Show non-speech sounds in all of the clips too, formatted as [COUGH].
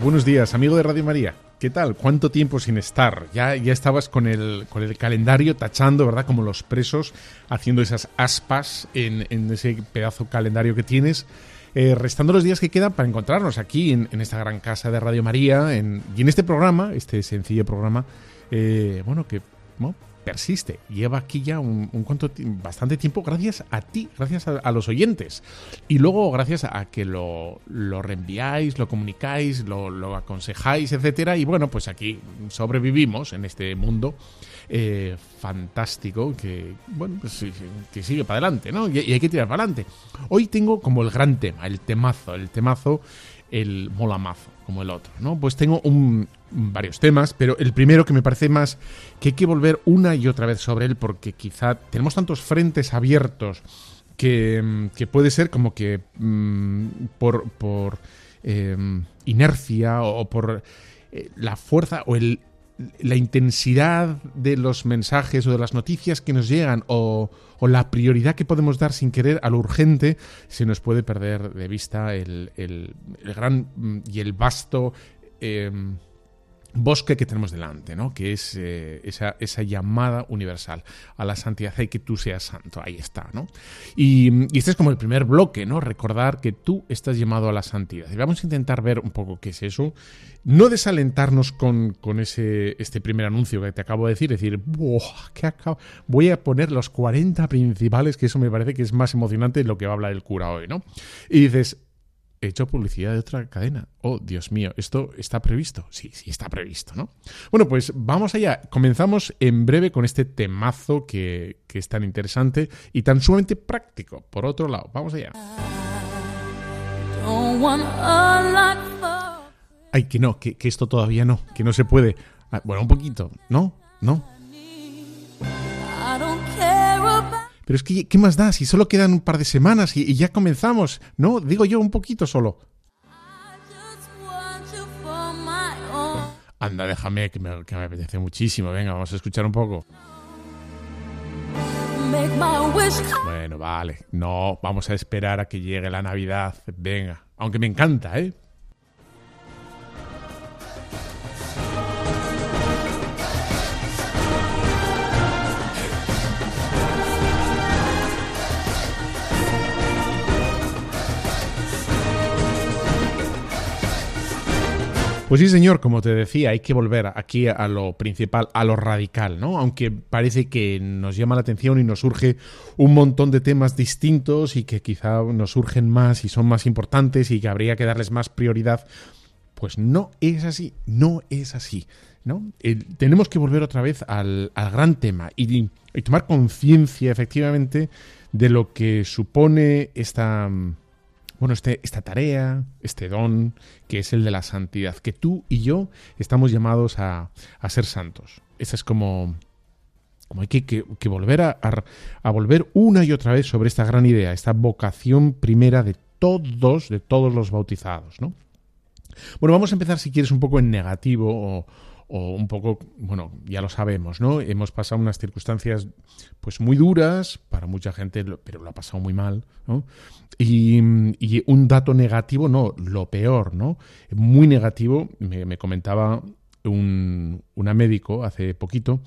Buenos días, amigo de Radio María. ¿Qué tal? ¿Cuánto tiempo sin estar? Ya, ya estabas con el, con el calendario tachando, ¿verdad? Como los presos, haciendo esas aspas en, ese pedazo calendario que tienes. Eh, restando los días que quedan para encontrarnos aquí en, esta gran casa de Radio María en, y en este programa, este sencillo programa, eh, bueno, que persiste. Lleva aquí ya un, cuanto, bastante tiempo gracias a ti, gracias a, los oyentes. Y luego gracias a que lo, lo reenviáis, lo comunicáis, lo, aconsejáis, etcétera. Y bueno, pues aquí sobrevivimos en este mundo eh, fantástico que, bueno, pues, que sigue para adelante, ¿no? Y hay que tirar para adelante. Hoy tengo como el gran tema, el temazo, el temazo, el molamazo como el otro, ¿no? Pues tengo varios temas, pero el primero que me parece más que hay que volver una y otra vez sobre él porque quizá tenemos tantos frentes abiertos que, mm, puede ser como que mm, por, por em, inercia o por eh, la fuerza o el, la intensidad de los mensajes o de las noticias que nos llegan o, o, la prioridad que podemos dar sin querer a lo urgente, se nos puede perder de vista el, el, el gran mm, y el vasto em, bosque que tenemos delante, ¿no? que es eh, esa, llamada universal a la santidad y que tú seas santo, ahí está. ¿no? Y, este es como el primer bloque, ¿no? recordar que tú estás llamado a la santidad. Y vamos a intentar ver un poco qué es eso, no desalentarnos con, ese, este primer anuncio que te acabo de decir, decir, ¿qué acabo? voy a poner los 40 principales, que eso me parece que es más emocionante de lo que va a hablar el cura hoy. ¿no? Y dices, he hecho publicidad de otra cadena. Oh, Dios mío, ¿esto está previsto? Sí, sí, está previsto, ¿no? Bueno, pues vamos allá. Comenzamos en breve con este temazo que, es tan interesante y tan sumamente práctico. Por otro lado, vamos allá. Ay, que no, que, que esto todavía no, que no se puede. Ah, bueno, un poquito, ¿no? ¿No? Pero es que, ¿qué más da? Si solo quedan un par de semanas y, ya comenzamos, ¿no? Digo yo un poquito solo. Anda, déjame, que me, que me apetece muchísimo. Venga, vamos a escuchar un poco. Bueno, vale. No, vamos a esperar a que llegue la Navidad. Venga, aunque me encanta, ¿eh? Pues sí, señor, como te decía, hay que volver aquí a lo principal, a lo radical, ¿no? Aunque parece que nos llama la atención y nos surge un montón de temas distintos y que quizá nos surgen más y son más importantes y que habría que darles más prioridad, pues no es así, no es así, ¿no? tenemos que volver otra vez al, gran tema y tomar conciencia efectivamente de lo que supone esta bueno, este, esta tarea, este don, que es el de la santidad, que tú y yo estamos llamados a, ser santos. Esa es como, como hay que, volver a, a, volver una y otra vez sobre esta gran idea, esta vocación primera de todos, de todos los bautizados, ¿no? Bueno, vamos a empezar si quieres un poco en negativo o, o un poco, bueno, ya lo sabemos, ¿no? Hemos pasado unas circunstancias pues muy duras para mucha gente, pero lo ha pasado muy mal, ¿no? Y, un dato negativo, no, lo peor, ¿no? Muy negativo, me, comentaba un, una médico hace poquito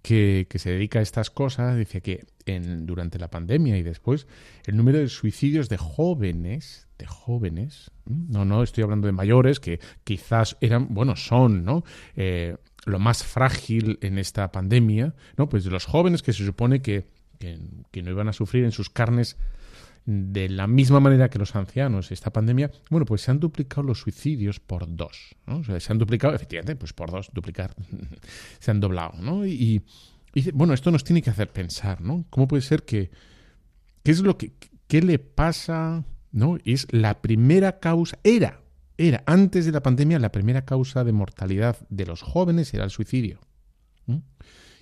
que, que, se dedica a estas cosas, dice que durante la pandemia y después el número de suicidios de jóvenes, de jóvenes, no, no estoy hablando de mayores, que quizás eran, bueno, son, ¿no? Eh, lo más frágil en esta pandemia, ¿no? Pues de los jóvenes que se supone que, que, no iban a sufrir en sus carnes de la misma manera que los ancianos, esta pandemia, bueno, pues se han duplicado los suicidios por dos. ¿no? O sea, se han duplicado, efectivamente, pues por dos, duplicar, [LAUGHS] se han doblado. ¿no? Y, bueno, esto nos tiene que hacer pensar, ¿no? ¿Cómo puede ser que, qué es lo que, qué le pasa, ¿no? Es la primera causa, era, era, antes de la pandemia, la primera causa de mortalidad de los jóvenes era el suicidio.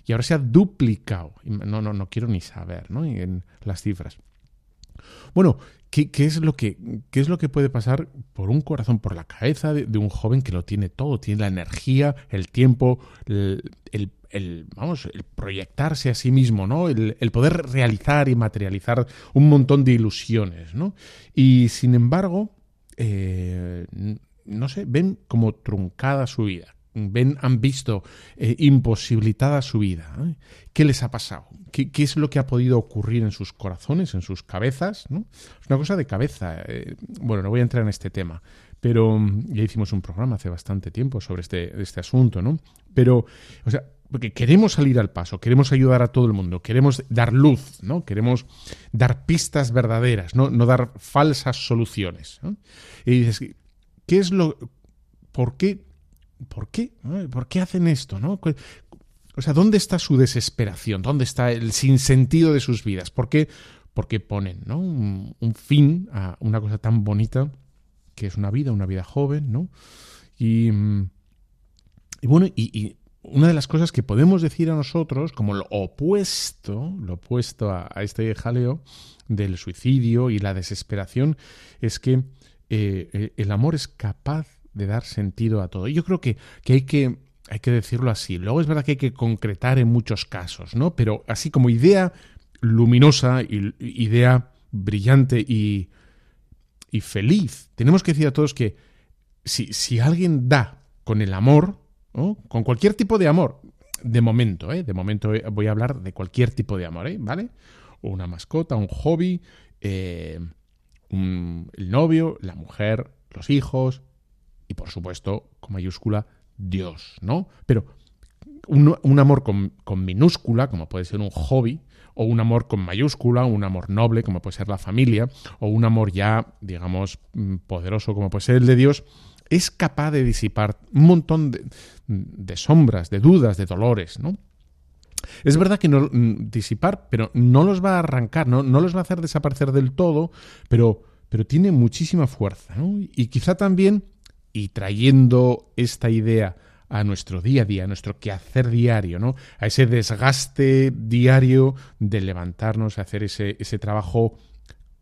Y ahora se ha duplicado. No, no, no quiero ni saber, ¿no? En las cifras. Bueno, ¿qué, es lo que, ¿qué, es lo que, puede pasar por un corazón, por la cabeza de, un joven que lo tiene todo? Tiene la energía, el tiempo, el, vamos, el proyectarse a sí mismo, ¿no? El, poder realizar y materializar un montón de ilusiones, ¿no? Y sin embargo, eh, no sé, ven como truncada su vida ven, han visto eh, imposibilitada su vida. ¿eh? ¿Qué les ha pasado? ¿Qué, es lo que ha podido ocurrir en sus corazones, en sus cabezas? ¿no? Es una cosa de cabeza. Bueno, no voy a entrar en este tema, pero ya hicimos un programa hace bastante tiempo sobre este, este asunto, ¿no? Pero, o sea, porque queremos salir al paso, queremos ayudar a todo el mundo, queremos dar luz, ¿no? Queremos dar pistas verdaderas, no, no dar falsas soluciones. Y dices, ¿qué es lo... ¿Por qué ¿por qué? ¿Por qué hacen esto? ¿no? O sea, ¿dónde está su desesperación? ¿Dónde está el sinsentido de sus vidas? ¿Por qué? Porque ponen ¿no? un, fin a una cosa tan bonita que es una vida, una vida joven, ¿no? Y, bueno, y, una de las cosas que podemos decir a nosotros, como lo opuesto, lo opuesto a, este jaleo del suicidio y la desesperación, es que eh, el amor es capaz de dar sentido a todo. Y yo creo que, hay que hay que decirlo así. Luego es verdad que hay que concretar en muchos casos, ¿no? Pero así como idea luminosa, idea brillante y, y, feliz, tenemos que decir a todos que si, si alguien da con el amor, con cualquier tipo de amor, de momento, ¿eh? de momento voy a hablar de cualquier tipo de amor, ¿eh? ¿vale? Una mascota, un hobby, eh, el novio, la mujer, los hijos, y por supuesto, con mayúscula, Dios, ¿no? Pero un, amor con, minúscula, como puede ser un hobby, o un amor con mayúscula, un amor noble, como puede ser la familia, o un amor ya, digamos, mm, poderoso, como puede ser el de Dios, es capaz de disipar un montón de, sombras, de dudas, de dolores, ¿no? Es verdad que no mm, disipar, pero no los va a arrancar, no, no los va a hacer desaparecer del todo, pero, pero tiene muchísima fuerza, ¿no? Y quizá también y trayendo esta idea a nuestro día a día, a nuestro quehacer diario, ¿no? A ese desgaste diario de levantarnos, hacer ese, ese trabajo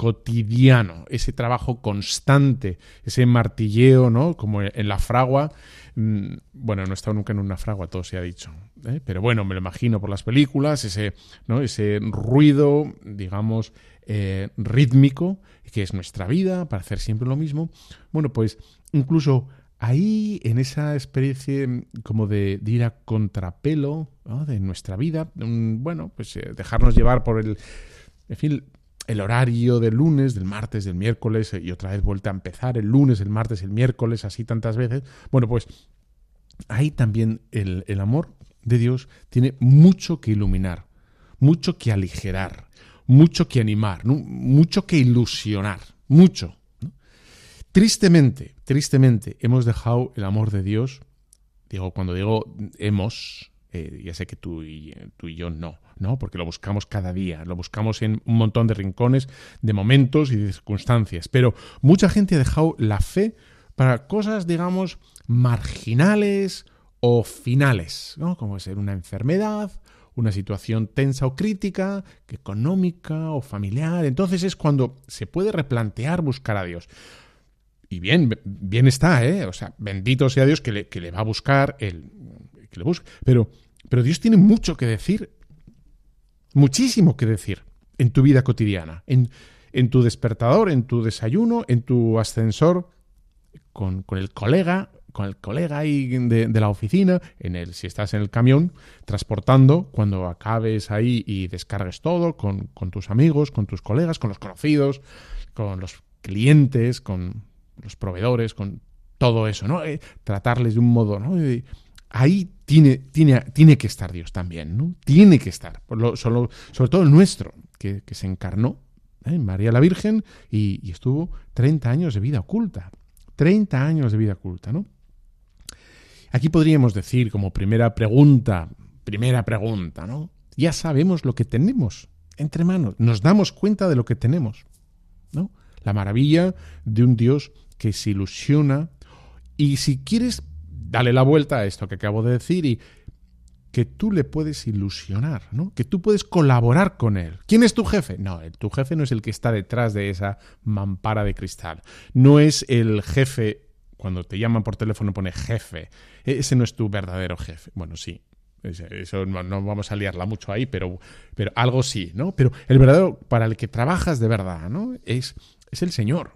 cotidiano, ese trabajo constante, ese martilleo, ¿no? Como en la fragua. Mm, bueno, no he estado nunca en una fragua, todo se ha dicho. ¿eh? Pero bueno, me lo imagino por las películas, ese, ¿no? ese ruido, digamos, eh, rítmico, que es nuestra vida, para hacer siempre lo mismo. Bueno, pues incluso ahí, en esa especie como de, ir a contrapelo de nuestra vida, bueno, pues eh, dejarnos llevar por el, en fin, el horario del lunes, del martes, del miércoles, eh, y otra vez vuelta a empezar el lunes, el martes, el miércoles, así tantas veces. Bueno, pues ahí también el, el amor de Dios tiene mucho que iluminar, mucho que aligerar, mucho que animar, mucho que ilusionar, mucho. Tristemente, tristemente, hemos dejado el amor de Dios, digo, cuando digo hemos, eh, ya sé que tú y, tú y yo no, ¿no? Porque lo buscamos cada día, lo buscamos en un montón de rincones, de momentos y de circunstancias, pero mucha gente ha dejado la fe para cosas, digamos, marginales o finales, ¿no? Como ser una enfermedad, una situación tensa o crítica, económica o familiar. Entonces es cuando se puede replantear buscar a Dios. Y bien, bien está, ¿eh? O sea, bendito sea Dios que le, que le va a buscar, el, que le busque. Pero, pero Dios tiene mucho que decir, muchísimo que decir en tu vida cotidiana, en, en tu despertador, en tu desayuno, en tu ascensor, con, con el colega, con el colega ahí de, la oficina, en el, si estás en el camión, transportando, cuando acabes ahí y descargues todo, con, con tus amigos, con tus colegas, con los conocidos, con los clientes, con los proveedores, con todo eso, ¿no? Eh, tratarles de un modo, ¿no? Ahí tiene, tiene, tiene que estar Dios también, ¿no? Tiene que estar, solo, sobre todo el nuestro, que, se encarnó ¿eh? María la Virgen, y, y, estuvo 30 años de vida oculta. 30 años de vida oculta, ¿no? Aquí podríamos decir como primera pregunta, primera pregunta, ¿no? Ya sabemos lo que tenemos entre manos, nos damos cuenta de lo que tenemos, ¿no? La maravilla de un Dios que se ilusiona y si quieres, dale la vuelta a esto que acabo de decir y que tú le puedes ilusionar, ¿no? Que tú puedes colaborar con él. ¿Quién es tu jefe? No, tu jefe no es el que está detrás de esa mampara de cristal. No es el jefe, cuando te llaman por teléfono pone jefe. E-, ese no es tu verdadero jefe. Bueno, sí. Eso no, no vamos a liarla mucho ahí, pero, pero algo sí, ¿no? Pero el verdadero, para el que trabajas de verdad, ¿no? Es, es el Señor.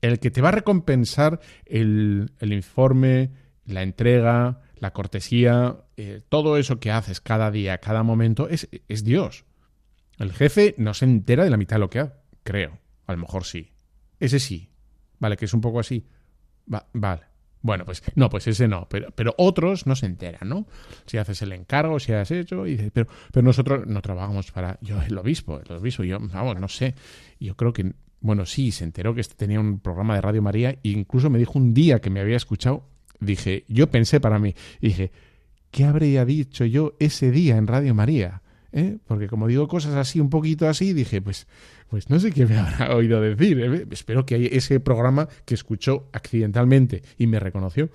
El que te va a recompensar el, el informe, la entrega, la cortesía, eh, todo eso que haces cada día, cada momento, es, es, Dios. El jefe no se entera de la mitad de lo que hace, creo. A lo mejor sí. Ese sí. Vale, que es un poco así. vale. Bueno, pues no, pues ese no, pero, pero otros no se enteran, ¿no? Si haces el encargo, si has hecho, y dices, pero, pero nosotros no trabajamos para, yo, el obispo, el obispo, yo, vamos, no sé, yo creo que, bueno, sí, se enteró que tenía un programa de Radio María e incluso me dijo un día que me había escuchado dije, yo pensé para mí, dije, ¿qué habría dicho yo ese día en Radio María? ¿Eh? Porque como digo cosas así, un poquito así, dije, pues, pues no sé qué me [LAUGHS] habrá oído decir. ¿eh? Espero que ese programa que escuchó accidentalmente y me reconoció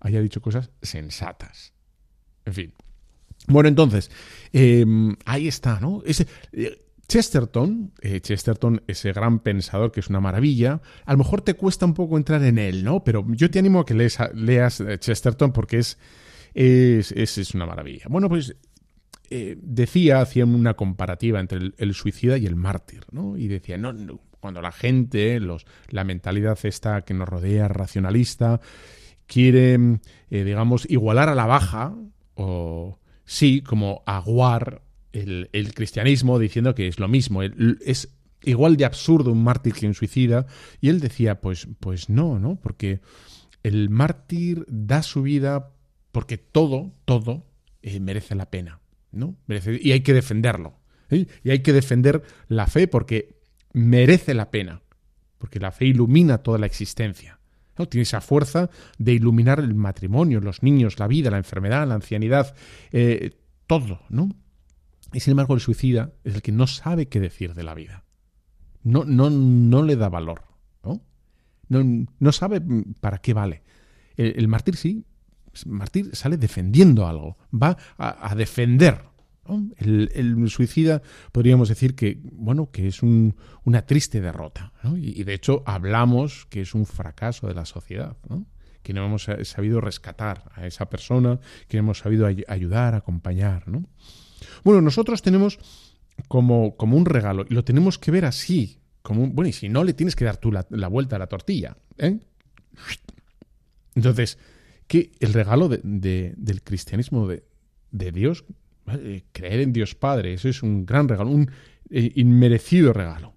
haya dicho cosas sensatas. En fin. Bueno, entonces, em, ahí está, ¿no? Ese, eh, Chesterton, eh, Chesterton, ese gran pensador que es una maravilla, a lo mejor te cuesta un poco entrar en él, ¿no? Pero yo te animo a que leas, eh, Chesterton porque es, es, es, una maravilla. Bueno, pues eh, decía, hacía una comparativa entre el, suicida y el mártir, ¿no? Y decía, no, no cuando la gente, los, la mentalidad esta que nos rodea, racionalista, quiere, digamos, igualar a la baja, o sí, como aguar el, cristianismo diciendo que es lo mismo, es igual de absurdo un mártir que un suicida, y él decía, pues, pues no, ¿no? Porque el mártir da su vida porque todo, todo eh, merece la pena, ¿no? y hay que defenderlo. ¿eh? Y hay que defender la fe porque merece la pena, porque la fe ilumina toda la existencia. ¿no? Tiene esa fuerza de iluminar el matrimonio, los niños, la vida, la enfermedad, la ancianidad, eh, todo, ¿no? Y sin embargo, el suicida es el que no sabe qué decir de la vida. No, no, no le da valor. ¿no? No, sabe para qué vale. El, mártir sí. El mártir sale defendiendo algo. Va a, defender. El, suicida podríamos decir que, bueno, que es una triste derrota. Y, de hecho hablamos que es un fracaso de la sociedad. que no hemos sabido rescatar a esa persona, que no hemos sabido ayudar, acompañar. ¿no? Bueno, nosotros tenemos como, como un regalo y lo tenemos que ver así. Como bueno, y si no, le tienes que dar tú la, vuelta a la tortilla. ¿eh? Entonces, que el regalo del cristianismo de, Dios, creer en Dios Padre, eso es un gran regalo, un eh, inmerecido regalo.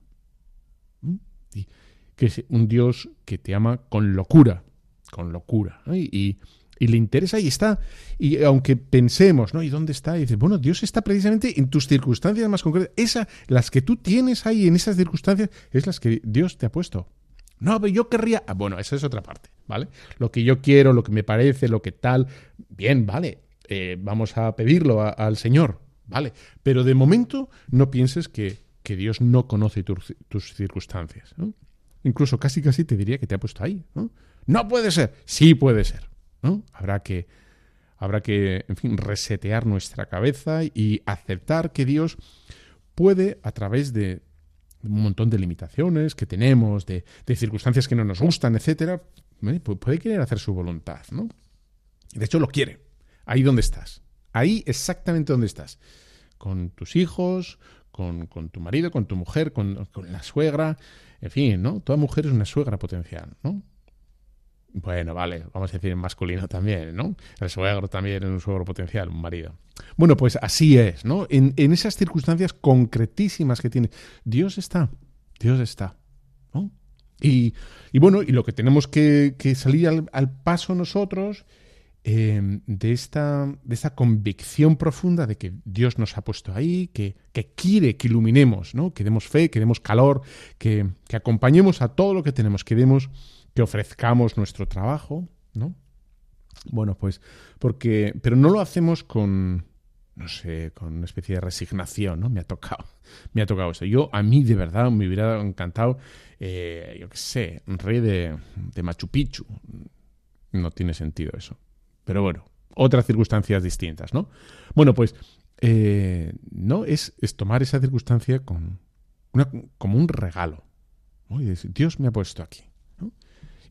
Y, que es un Dios que te ama con locura, con locura. y, y le interesa y está. Y aunque pensemos, ¿no? ¿Y dónde está? Y dices, bueno, Dios está precisamente en tus circunstancias más concretas. Esa, las que tú tienes ahí en esas circunstancias, es las que Dios te ha puesto. No, pero yo querría. Ah, bueno, esa es otra parte, ¿vale? Lo que yo quiero, lo que me parece, lo que tal. Bien, vale. Eh, vamos a pedirlo al Señor, ¿vale? Pero de momento no pienses que, que Dios no conoce tus circunstancias, ¿no? Incluso casi casi te diría que te ha puesto ahí, ¿no? No puede ser. Sí puede ser. Habrá que, habrá que, en fin, resetear nuestra cabeza y aceptar que Dios puede, a través de un montón de limitaciones que tenemos, de, circunstancias que no nos gustan, etcétera, ¿eh? puede querer hacer su voluntad, ¿no? De hecho, lo quiere. Ahí donde estás. Ahí exactamente donde estás. Con tus hijos, con, tu marido, con tu mujer, con, con, la suegra. En fin, ¿no? Toda mujer es una suegra potencial, ¿no? Bueno, vale, vamos a decir en masculino también, ¿no? El suegro también es un suegro potencial, un marido. Bueno, pues así es, ¿no? En, esas circunstancias concretísimas que tiene, Dios está, Dios está, ¿no? Y, bueno, y lo que tenemos que, salir al, paso nosotros eh, de, esta, de convicción profunda de que Dios nos ha puesto ahí, que, que quiere que iluminemos, ¿no? que demos fe, que demos calor, que, que acompañemos a todo lo que tenemos, que demos, que ofrezcamos nuestro trabajo, ¿no? Bueno, pues, porque, pero no lo hacemos con, no sé, con una especie de resignación, ¿no? Me ha tocado, [LAUGHS] me ha tocado eso. Yo, a mí, de verdad, me hubiera encantado, eh, yo qué sé, un rey de, de Machu Picchu. No tiene sentido eso. Pero bueno, otras circunstancias distintas, ¿no? Bueno, pues eh, no es, tomar esa circunstancia con una, como un regalo. Dios me ha puesto aquí.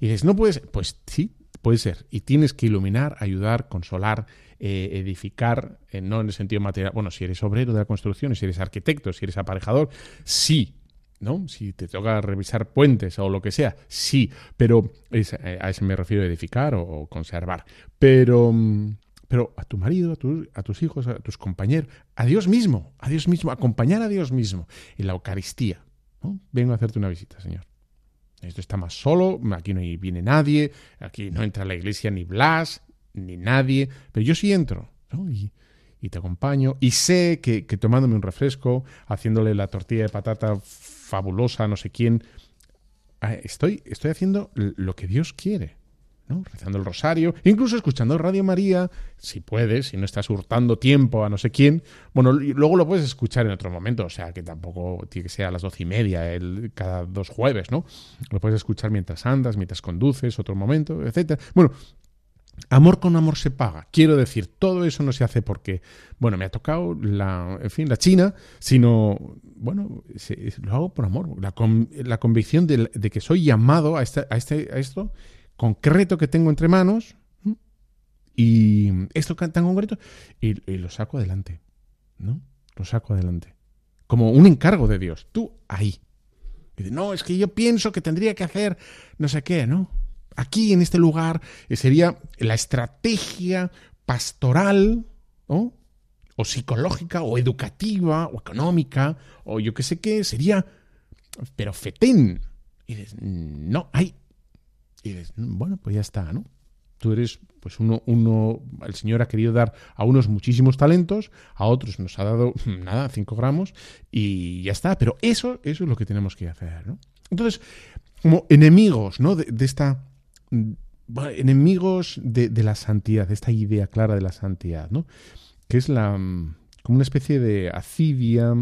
Y dices, no puedes, pues sí, puede ser. Y tienes que iluminar, ayudar, consolar, eh, edificar, eh, no en el sentido material. Bueno, si eres obrero de la construcción, si eres arquitecto, si eres aparejador, sí, ¿no? Si te toca revisar puentes o lo que sea, sí, pero es, eh, a eso me refiero edificar o, o conservar. Pero, mm, pero a tu marido, a, tu, a, tus hijos, a tus compañeros, a Dios mismo, a Dios mismo, acompañar a Dios mismo en la Eucaristía. ¿no? Vengo a hacerte una visita, Señor. Esto está más solo, aquí no viene nadie, aquí no entra a la iglesia ni Blas, ni nadie, pero yo sí entro. Y, te acompaño, y sé que, que, tomándome un refresco, haciéndole la tortilla de patata fabulosa no sé quién, ah, estoy, estoy haciendo lo que Dios quiere. Rezando el rosario, incluso escuchando Radio María, si puedes, si no estás hurtando tiempo a no sé quién. Bueno, luego lo puedes escuchar en otro momento, o sea que tampoco tiene que ser a las doce y media el, cada dos jueves, ¿no? Lo puedes escuchar mientras andas, mientras conduces, otro momento, etcétera. Bueno, Amor con amor se paga. Quiero decir, todo eso no se hace porque, bueno, me ha tocado la, en fin, la China, sino, bueno, lo hago por amor. La, con, la convicción de, de, que soy llamado a, este, a, este, a esto concreto que tengo entre manos y esto tan concreto y, y lo saco adelante, ¿no? Lo saco adelante. Como un encargo de Dios. Tú ahí. No, es que yo pienso que tendría que hacer no sé qué, ¿no? aquí en este lugar sería la estrategia pastoral, o psicológica, o educativa, o económica, o yo qué sé qué, sería, pero fetén. Y dices, no, hay. Y dices, bueno, pues ya está, ¿no? Tú eres, pues uno, uno, el Señor ha querido dar a unos muchísimos talentos, a otros nos ha dado, [LAUGHS] nada, cinco gramos, y ya está. Pero eso, eso es lo que tenemos que hacer, ¿no? Entonces, como enemigos, ¿no? de, esta enemigos de, de, la santidad, de esta idea clara de la santidad, ¿no? Que es la como una especie de acidia,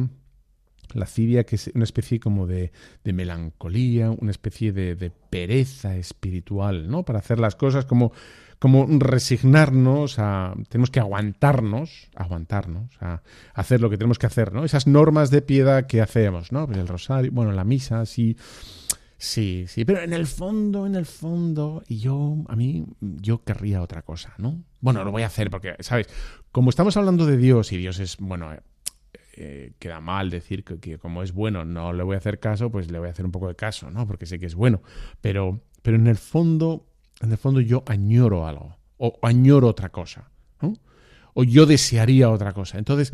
la acidia que es una especie como de, melancolía, una especie de, de, pereza espiritual, ¿no? Para hacer las cosas como, como resignarnos a... Tenemos que aguantarnos, aguantarnos, a hacer lo que tenemos que hacer, ¿no? Esas normas de piedad que hacemos, ¿no? Pues el rosario, bueno, la misa, sí... Sí, sí, pero en el fondo, en el fondo, y yo, a mí, yo querría otra cosa, ¿no? Bueno, lo voy a hacer porque, ¿sabes? Como estamos hablando de Dios y Dios es, bueno, eh, queda mal decir que, como es bueno no le voy a hacer caso, pues le voy a hacer un poco de caso, ¿no? Porque sé que es bueno, pero, pero en el fondo, en el fondo yo añoro algo, o añoro otra cosa, ¿no? O yo desearía otra cosa. Entonces,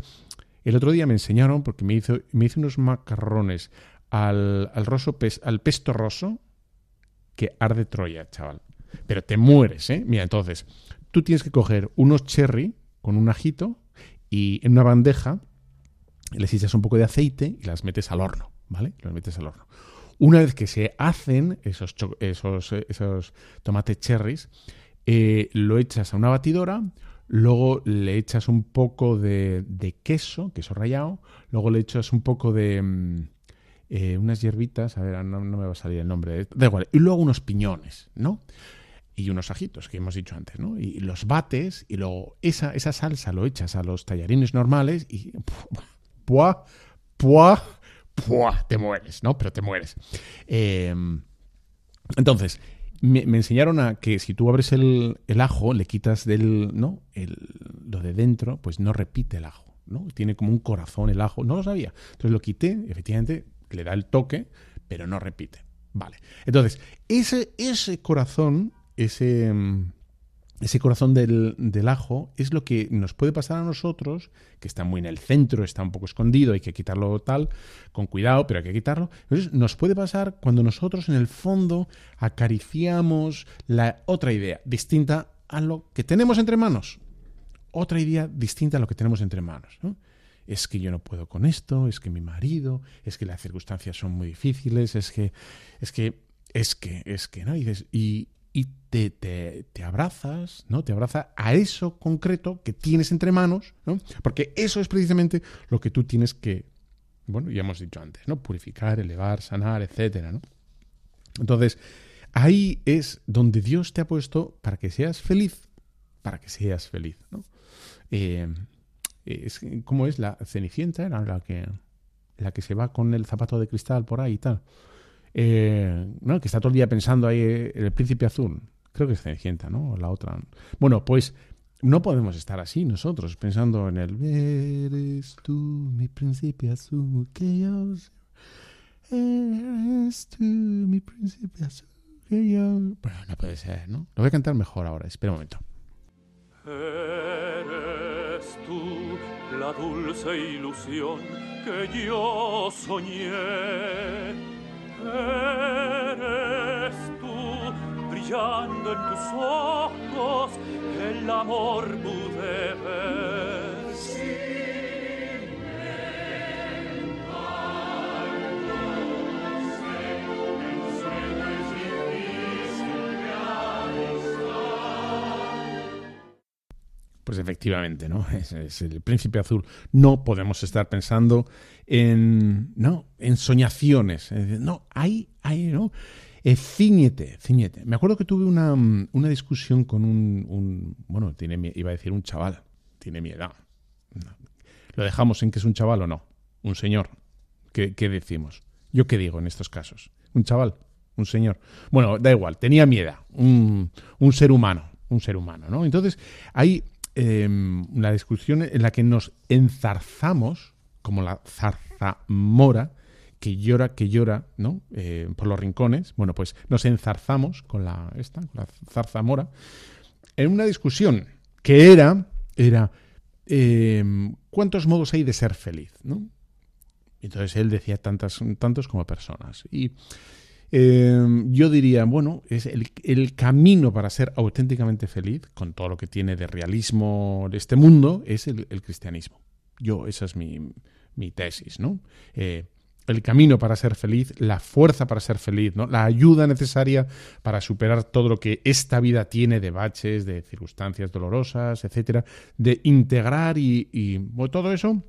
el otro día me enseñaron, porque me hizo, me hizo unos macarrones al, al, roso al pesto roso que arde Troya, chaval. Pero te mueres, ¿eh? Mira, entonces, tú tienes que coger unos cherry con un ajito y en una bandeja les echas un poco de aceite y las metes al horno, ¿vale? Los metes al horno. Una vez que se hacen esos, esos, esos tomates cherries, eh, lo echas a una batidora, luego le echas un poco de, queso, queso rallado, luego le echas un poco de eh, unas hierbitas, a ver, no, no, me va a salir el nombre, da igual, y luego unos piñones, ¿no? Y unos ajitos que hemos dicho antes, ¿no? Y los bates y luego esa, esa salsa lo echas a los tallarines normales y ¡pua! ¡pua! ¡pua! Te mueres, ¿no? Pero te mueres. Eh, entonces, me, me, enseñaron a que si tú abres el, el ajo, le quitas del, ¿no? El, lo de dentro, pues no repite el ajo, ¿no? Tiene como un corazón el ajo, no lo sabía. Entonces lo quité, efectivamente, le da el toque, pero no repite. Vale. Entonces, ese, ese corazón, ese, ese corazón del, del, ajo, es lo que nos puede pasar a nosotros, que está muy en el centro, está un poco escondido, hay que quitarlo tal, con cuidado, pero hay que quitarlo. Entonces, nos puede pasar cuando nosotros en el fondo acariciamos la otra idea, distinta a lo que tenemos entre manos. Otra idea distinta a lo que tenemos entre manos. Es que yo no puedo con esto, es que mi marido, es que las circunstancias son muy difíciles, es que, es que, es que, es que, ¿no? Dices, y, y te, te, te, abrazas, ¿no? Te abraza a eso concreto que tienes entre manos, ¿no? Porque eso es precisamente lo que tú tienes que, bueno, ya hemos dicho antes, ¿no? Purificar, elevar, sanar, etcétera, ¿no? Entonces, ahí es donde Dios te ha puesto para que seas feliz, para que seas feliz, ¿no? Eh, es, ¿Cómo es? La Cenicienta era la que, la que se va con el zapato de cristal por ahí y tal. Eh, ¿no? que está todo el día pensando ahí el príncipe azul. Creo que es Cenicienta, ¿no? O la otra. Bueno, pues no podemos estar así nosotros, pensando en el Eres tú, mi príncipe azul, que yo Eres tú, mi príncipe azul, que yo... Pero no puede ser, ¿no? Lo voy a cantar mejor ahora, espera un momento. Eres tú la dulce ilusión que yo soñé Eres tú, brillando en tus ojos, el amor pude ver. Efectivamente, ¿no? Es, el príncipe azul. No podemos estar pensando en, ¿no? En soñaciones. No, hay, hay, ¿no? Eh, ciñete, ciñete. Me acuerdo que tuve una, una discusión con un, bueno, tiene, iba a decir un chaval, tiene mi edad. ¿Lo dejamos en que es un chaval o no? Un señor. ¿Qué, qué decimos? ¿Yo qué digo en estos casos? ¿Un chaval? ¿Un señor? Bueno, da igual, tenía mi edad, un, un ser humano, un ser humano, ¿no? Entonces, hay una discusión en la que nos enzarzamos, como la zarzamora, que llora, que llora, ¿no? Eh, por los rincones. Bueno, pues nos enzarzamos con la, esta, con la zarzamora, en una discusión que era, era eh, ¿cuántos modos hay de ser feliz? ¿no? Entonces él decía tantas, tantos como personas. Y eh, yo diría, bueno, es el, el, camino para ser auténticamente feliz, con todo lo que tiene de realismo de este mundo, es el, cristianismo. Yo, esa es mi, mi tesis, ¿no? Eh, el camino para ser feliz, la fuerza para ser feliz, ¿no? la ayuda necesaria para superar todo lo que esta vida tiene de baches, de circunstancias dolorosas, etcétera, de integrar y, y bueno, todo eso,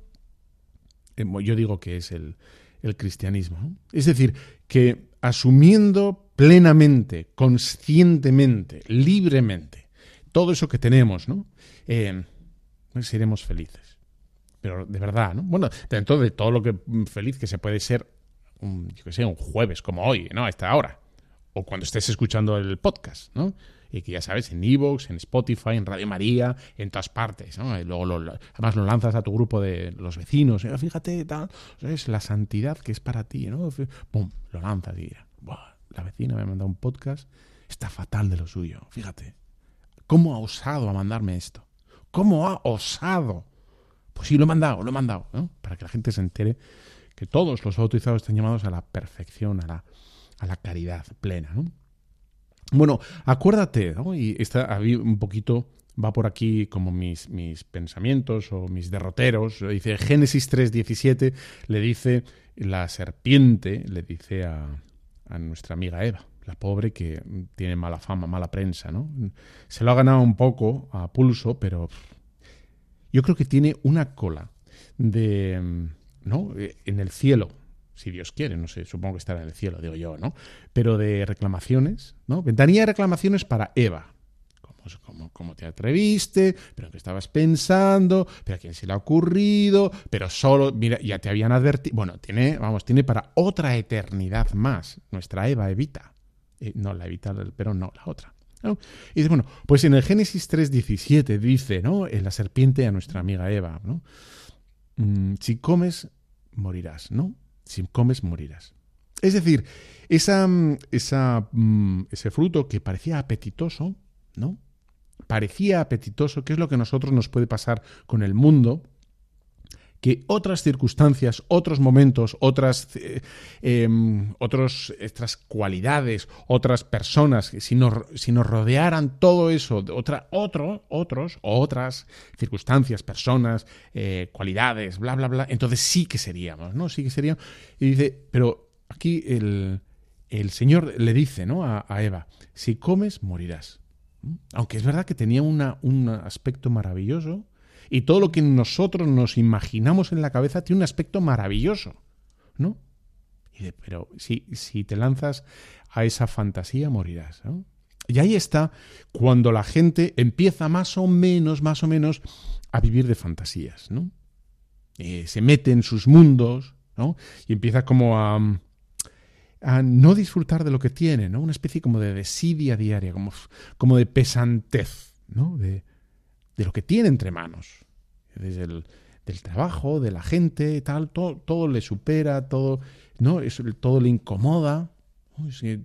eh, yo digo que es el, el cristianismo. ¿no? Es decir, que asumiendo plenamente, conscientemente, libremente, todo eso que tenemos, ¿no? Eh, seremos felices. Pero de verdad, ¿no? Bueno, dentro de todo lo que feliz que se puede ser, un, yo que sé, un jueves como hoy, ¿no? A esta hora. O cuando estés escuchando el podcast, ¿no? y que ya sabes, en Evox, en Spotify, en Radio María, en todas partes, ¿no? Y luego lo, además lo lanzas a tu grupo de los vecinos, fíjate, tal, es la santidad que es para ti, ¿no? Pum, lo lanzas y la vecina me ha mandado un podcast, está fatal de lo suyo, fíjate. ¿Cómo ha osado a mandarme esto? ¿Cómo ha osado? Pues sí, lo he mandado, lo he mandado, ¿no? Para que la gente se entere que todos los bautizados están llamados a la perfección, a la, a la caridad plena, ¿no? Bueno, acuérdate, ¿no? Y está un poquito, va por aquí como mis, mis pensamientos o mis derroteros. Dice Génesis 3.17, le dice la serpiente, le dice a, a nuestra amiga Eva, la pobre que tiene mala fama, mala prensa, ¿no? Se lo ha ganado un poco a pulso, pero yo creo que tiene una cola de, ¿no? En el cielo, si Dios quiere, no sé, supongo que estará en el cielo, digo yo, ¿no? Pero de reclamaciones, ¿no? Ventanilla de reclamaciones para Eva. ¿Cómo, cómo, te atreviste? ¿Pero qué estabas pensando? ¿Pero a quién se le ha ocurrido? Pero solo, mira, ya te habían advertido. Bueno, tiene, vamos, tiene para otra eternidad más. Nuestra Eva Evita. Eh, no, la Evita, pero no, la otra. Y dice, bueno, pues en el Génesis 3.17 dice, ¿no? En la serpiente a nuestra amiga Eva, ¿no? Mm, si comes, morirás, ¿no? Si comes, morirás. Es decir, esa, esa, mm, ese fruto que parecía apetitoso, ¿no? Parecía apetitoso, que es lo que a nosotros nos puede pasar con el mundo, que otras circunstancias, otros momentos, otras, eh, em, otras cualidades, otras personas, si nos, si nos rodearan todo eso, otra, otro, otros otras circunstancias, personas, eh, cualidades, bla, bla, bla, entonces sí que seríamos, ¿no? Sí que seríamos. Y dice, pero aquí el, el Señor le dice, ¿no? A, a Eva, si comes, morirás. Aunque es verdad que tenía una, un aspecto maravilloso, y todo lo que nosotros nos imaginamos en la cabeza tiene un aspecto maravilloso, ¿no? Pero si, si te lanzas a esa fantasía, morirás. Y ahí está cuando la gente empieza más o menos, más o menos, a vivir de fantasías, ¿no? Eh, se mete en sus mundos, ¿no? Y empieza como a, a no disfrutar de lo que tiene, ¿no? Una especie como de desidia diaria, como, como de pesantez, ¿no? De, de lo que tiene entre manos. Desde el del trabajo, de la gente, tal, todo, todo le supera, todo, ¿no? todo le incomoda,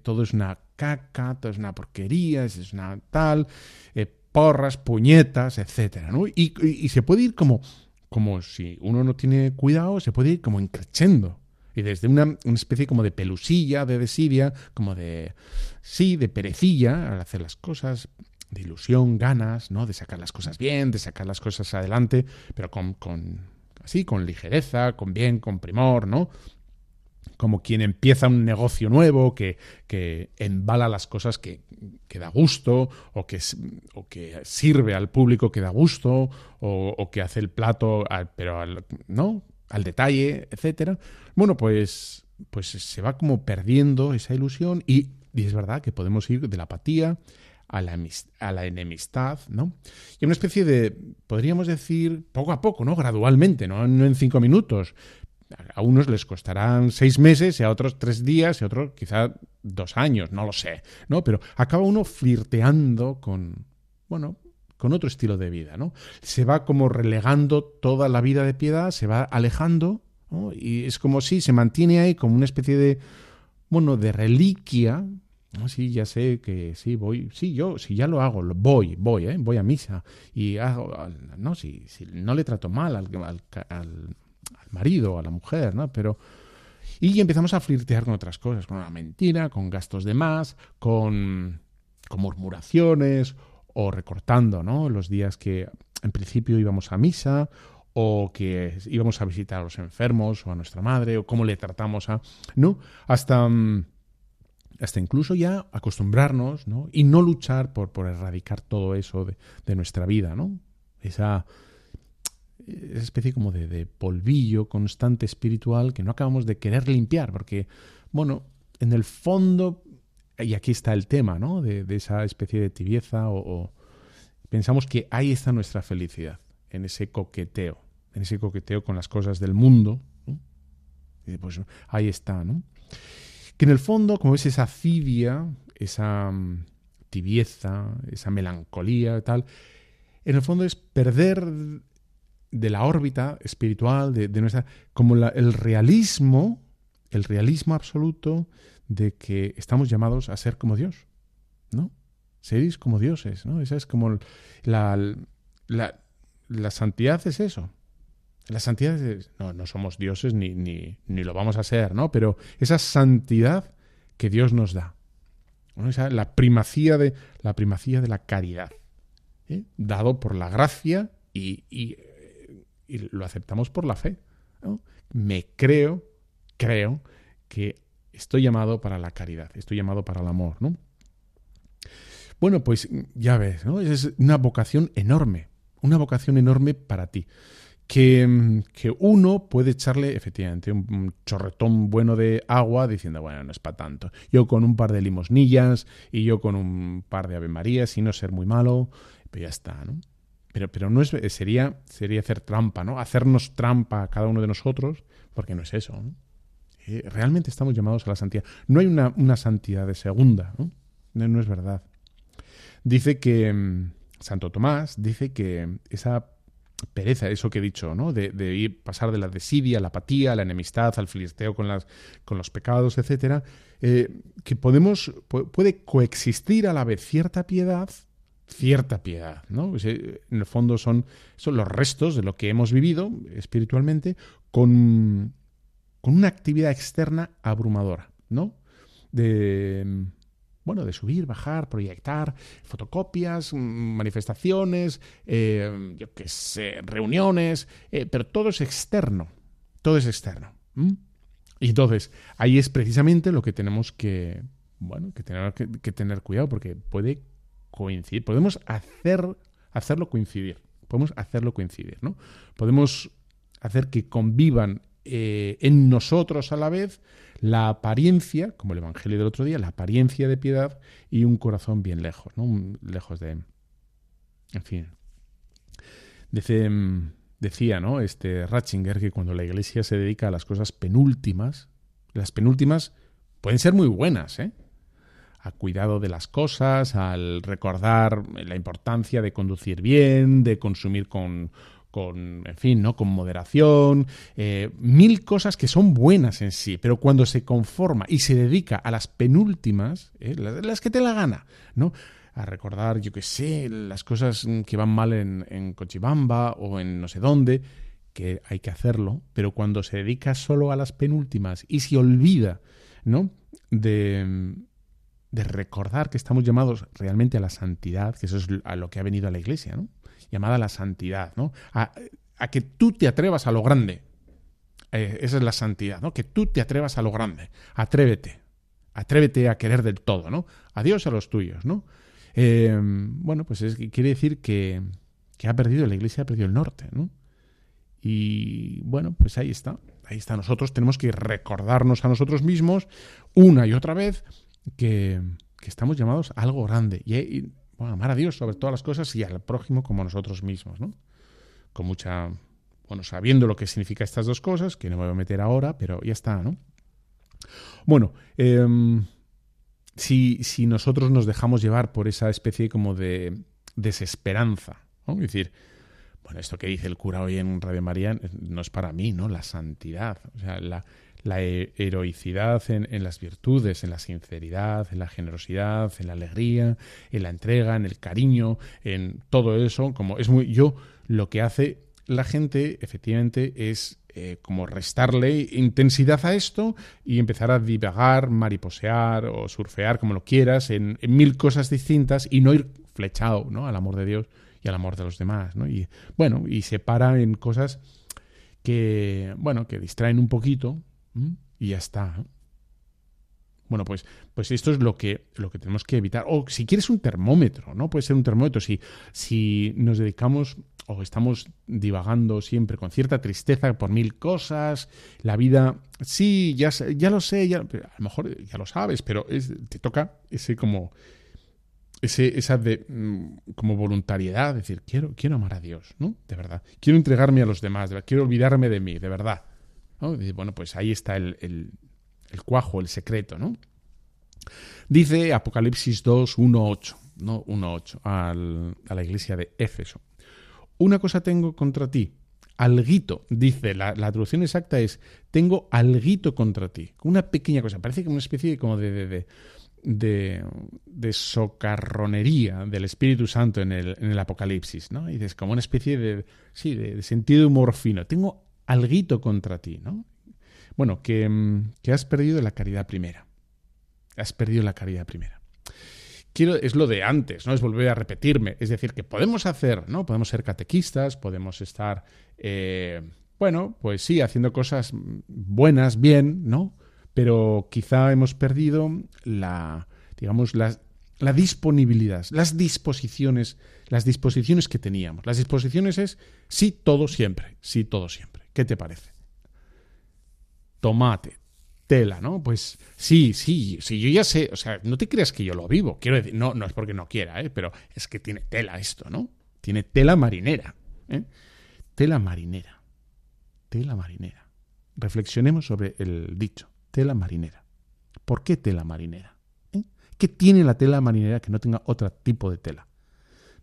todo es una caca, todo es una porquería, es una tal, eh, porras, puñetas, etcétera, ¿no? Y, y, se puede ir como, como si uno no tiene cuidado, se puede ir como increchendo. Y desde una, una, especie como de pelusilla, de desidia, como de, sí, de perecilla al hacer las cosas, de ilusión, ganas, ¿no? De sacar las cosas bien, de sacar las cosas adelante, pero con, con así, con ligereza, con bien, con primor, ¿no? Como quien empieza un negocio nuevo, que, que embala las cosas que, que da gusto, o que, o que, sirve al público que da gusto, o, o que hace el plato, al, pero al, ¿no? al detalle, etcétera. Bueno, pues, pues se va como perdiendo esa ilusión y es verdad que podemos ir de la apatía a la, enemistad, ¿no? Y una especie de, podríamos decir, poco a poco, ¿no? Gradualmente, ¿no? En cinco minutos. A unos les costarán seis meses y a otros tres días y a otros quizá dos años, no lo sé, ¿no? Pero acaba uno flirteando con, bueno, con otro estilo de vida, ¿no? Se va como relegando toda la vida de piedad, se va alejando. Y es como si se mantiene ahí como una especie de, bueno, de reliquia, sí, ya sé que sí, voy, sí, yo, si ya lo hago, voy, voy, ¿eh? voy a misa y hago, no, si, si no le trato mal al, al, al, marido, a la mujer, ¿no? Pero, y empezamos a flirtear con otras cosas, con la mentira, con gastos de más, con, con murmuraciones o recortando, ¿no? Los días que en principio íbamos a misa o que íbamos a visitar a los enfermos o a nuestra madre o cómo le tratamos a, ¿no? Hasta... Mm, hasta incluso ya acostumbrarnos ¿no? y no luchar por, por erradicar todo eso de, de nuestra vida, ¿no? Esa, especie como de, de, polvillo constante espiritual que no acabamos de querer limpiar, porque, bueno, en el fondo, y aquí está el tema, ¿no? De, de esa especie de tibieza o, pensamos que ahí está nuestra felicidad, en ese coqueteo, en ese coqueteo con las cosas del mundo. Y pues ahí está, ¿no? Que en el fondo, como es esa cibia, esa mm, tibieza, esa melancolía, tal, en el fondo es perder de la órbita espiritual, de, nuestra, como el realismo, el realismo absoluto de que estamos llamados a ser como Dios, ¿no? Seréis como dioses, ¿no? Esa es como la, la, la santidad es eso, la santidad no, no somos dioses ni, ni, ni, lo vamos a ser, ¿no? Pero esa santidad que Dios nos da. Esa, la, primacía de, la primacía de la caridad. ¿eh? Dado por la gracia y, y, y, lo aceptamos por la fe. ¿no? Me creo, creo que estoy llamado para la caridad, estoy llamado para el amor, ¿no? Bueno, pues ya ves, ¿no? Es una vocación enorme, una vocación enorme para ti que, que, uno puede echarle efectivamente un, chorretón bueno de agua diciendo, bueno, no es para tanto. Yo con un par de limosnillas y yo con un par de Ave Marías y no ser muy malo, pero ya está, ¿no? Pero, pero no es, sería, sería hacer trampa, ¿no? Hacernos trampa cada uno de nosotros, porque no es eso, ¿no? Eh, realmente estamos llamados a la santidad. No hay una, una santidad de segunda, ¿no? ¿no? No es verdad. Dice que mm, Santo Tomás dice que esa pereza, eso que he dicho, ¿no? De, de, ir, pasar de la desidia la apatía, la enemistad, al filisteo con, las, con los pecados, etcétera, eh, que podemos, puede coexistir a la vez cierta piedad cierta piedad, ¿no? En el fondo son, son los restos de lo que hemos vivido espiritualmente con, con una actividad externa abrumadora, ¿no? De, bueno, de subir, bajar, proyectar, fotocopias, manifestaciones, eh, yo qué sé, reuniones, eh, pero todo es externo, todo es externo. Y entonces, ahí es precisamente lo que tenemos que, bueno, que tener, que tener cuidado, porque puede coincidir, podemos hacer, hacerlo coincidir, podemos hacerlo coincidir, ¿no? Podemos hacer que convivan eh, en nosotros a la vez la apariencia, como el Evangelio del otro día, la apariencia de piedad y un corazón bien lejos, ¿no? lejos de... En fin. Dice, decía, ¿no? Este Ratzinger que cuando la iglesia se dedica a las cosas penúltimas, las penúltimas pueden ser muy buenas, ¿eh? a cuidado de las cosas, al recordar la importancia de conducir bien, de consumir con, con en fin, ¿no? con moderación, eh, mil cosas que son buenas en sí, pero cuando se conforma y se dedica a las penúltimas, ¿eh? las, que te la gana, ¿no? a recordar, yo qué sé, las cosas que van mal en, Cochibamba o en no sé dónde, que hay que hacerlo, pero cuando se dedica solo a las penúltimas y se olvida, ¿no? De, de recordar que estamos llamados realmente a la santidad, que eso es a lo que ha venido a la iglesia, ¿no? Llamada la santidad, ¿no? A, que tú te atrevas a lo grande. Eh, esa es la santidad, ¿no? Que tú te atrevas a lo grande. Atrévete. Atrévete a querer del todo, ¿no? A Dios a los tuyos, ¿no? Eh, bueno, pues es, quiere decir que, que ha perdido, la iglesia ha perdido el norte, ¿no? Y bueno, pues ahí está. Ahí está. Nosotros tenemos que recordarnos a nosotros mismos una y otra vez que, estamos llamados a algo grande y, amar a Dios sobre todas las cosas y al prójimo como nosotros mismos, ¿no? Con mucha, bueno, sabiendo lo que significa estas dos cosas, que no me voy a meter ahora, pero ya está, ¿no? Bueno, em, si, si, nosotros nos dejamos llevar por esa especie como de desesperanza, ¿no? Es decir, bueno, esto que dice el cura hoy en Radio María no es para mí, ¿no? La santidad, o sea, la, la heroicidad en, las virtudes, en la sinceridad, en la generosidad, en la alegría, en la entrega, en el cariño, en todo eso, como es muy yo lo que hace la gente efectivamente es eh, como restarle intensidad a esto y empezar a divagar, mariposear o surfear, como lo quieras, en, mil cosas distintas y no ir flechado ¿no? al amor de Dios y al amor de los demás. ¿no? Y bueno, y se para en cosas que, bueno, que distraen un poquito y ya está. Bueno, pues, pues esto es lo que, lo que tenemos que evitar. O si quieres un termómetro, ¿no? Puede ser un termómetro. Si, si nos dedicamos o estamos divagando siempre con cierta tristeza por mil cosas, la vida, sí, ya, ya lo sé, ya, a lo mejor ya lo sabes, pero te toca ese como, ese, esa de, mm, como voluntariedad, decir, quiero, quiero amar a Dios, ¿no? De verdad. Quiero entregarme a los demás, quiero olvidarme de mí, de verdad. Bueno, pues ahí está el, cuajo, el secreto, ¿no? Dice Apocalipsis 2, 1, 8, ¿no? 1, 8, a la iglesia de Éfeso. Una cosa tengo contra ti, alguito, dice, la, traducción exacta es, tengo alguito contra ti, una pequeña cosa, parece como una especie como de, de, de, socarronería del Espíritu Santo en el, en el Apocalipsis, ¿no? Y dices, como una especie de, sí, de, de sentido de humor fino, tengo alguito contra ti, ¿no? Bueno, mm, que, has perdido la caridad primera. Has perdido la caridad primera. Quiero, es lo de antes, ¿no? Es volver a repetirme. Es decir, que podemos hacer, ¿no? Podemos ser catequistas, podemos estar, eh, bueno, pues sí, haciendo cosas buenas, bien, ¿no? Pero quizá hemos perdido la, digamos, la, la disponibilidad, las disposiciones, las disposiciones que teníamos. Las disposiciones es sí, todo siempre, sí, todo siempre. ¿Qué te parece? Tomate, tela, ¿no? Pues sí, sí, sí, yo ya sé, o sea, no te creas que yo lo vivo, quiero decir, no, no es porque no quiera, ¿eh? pero es que tiene tela esto, ¿no? Tiene tela marinera, ¿eh? Tela marinera, tela marinera. Reflexionemos sobre el dicho, tela marinera. ¿Por qué tela marinera? ¿Eh? ¿Qué tiene la tela marinera que no tenga otro tipo de tela?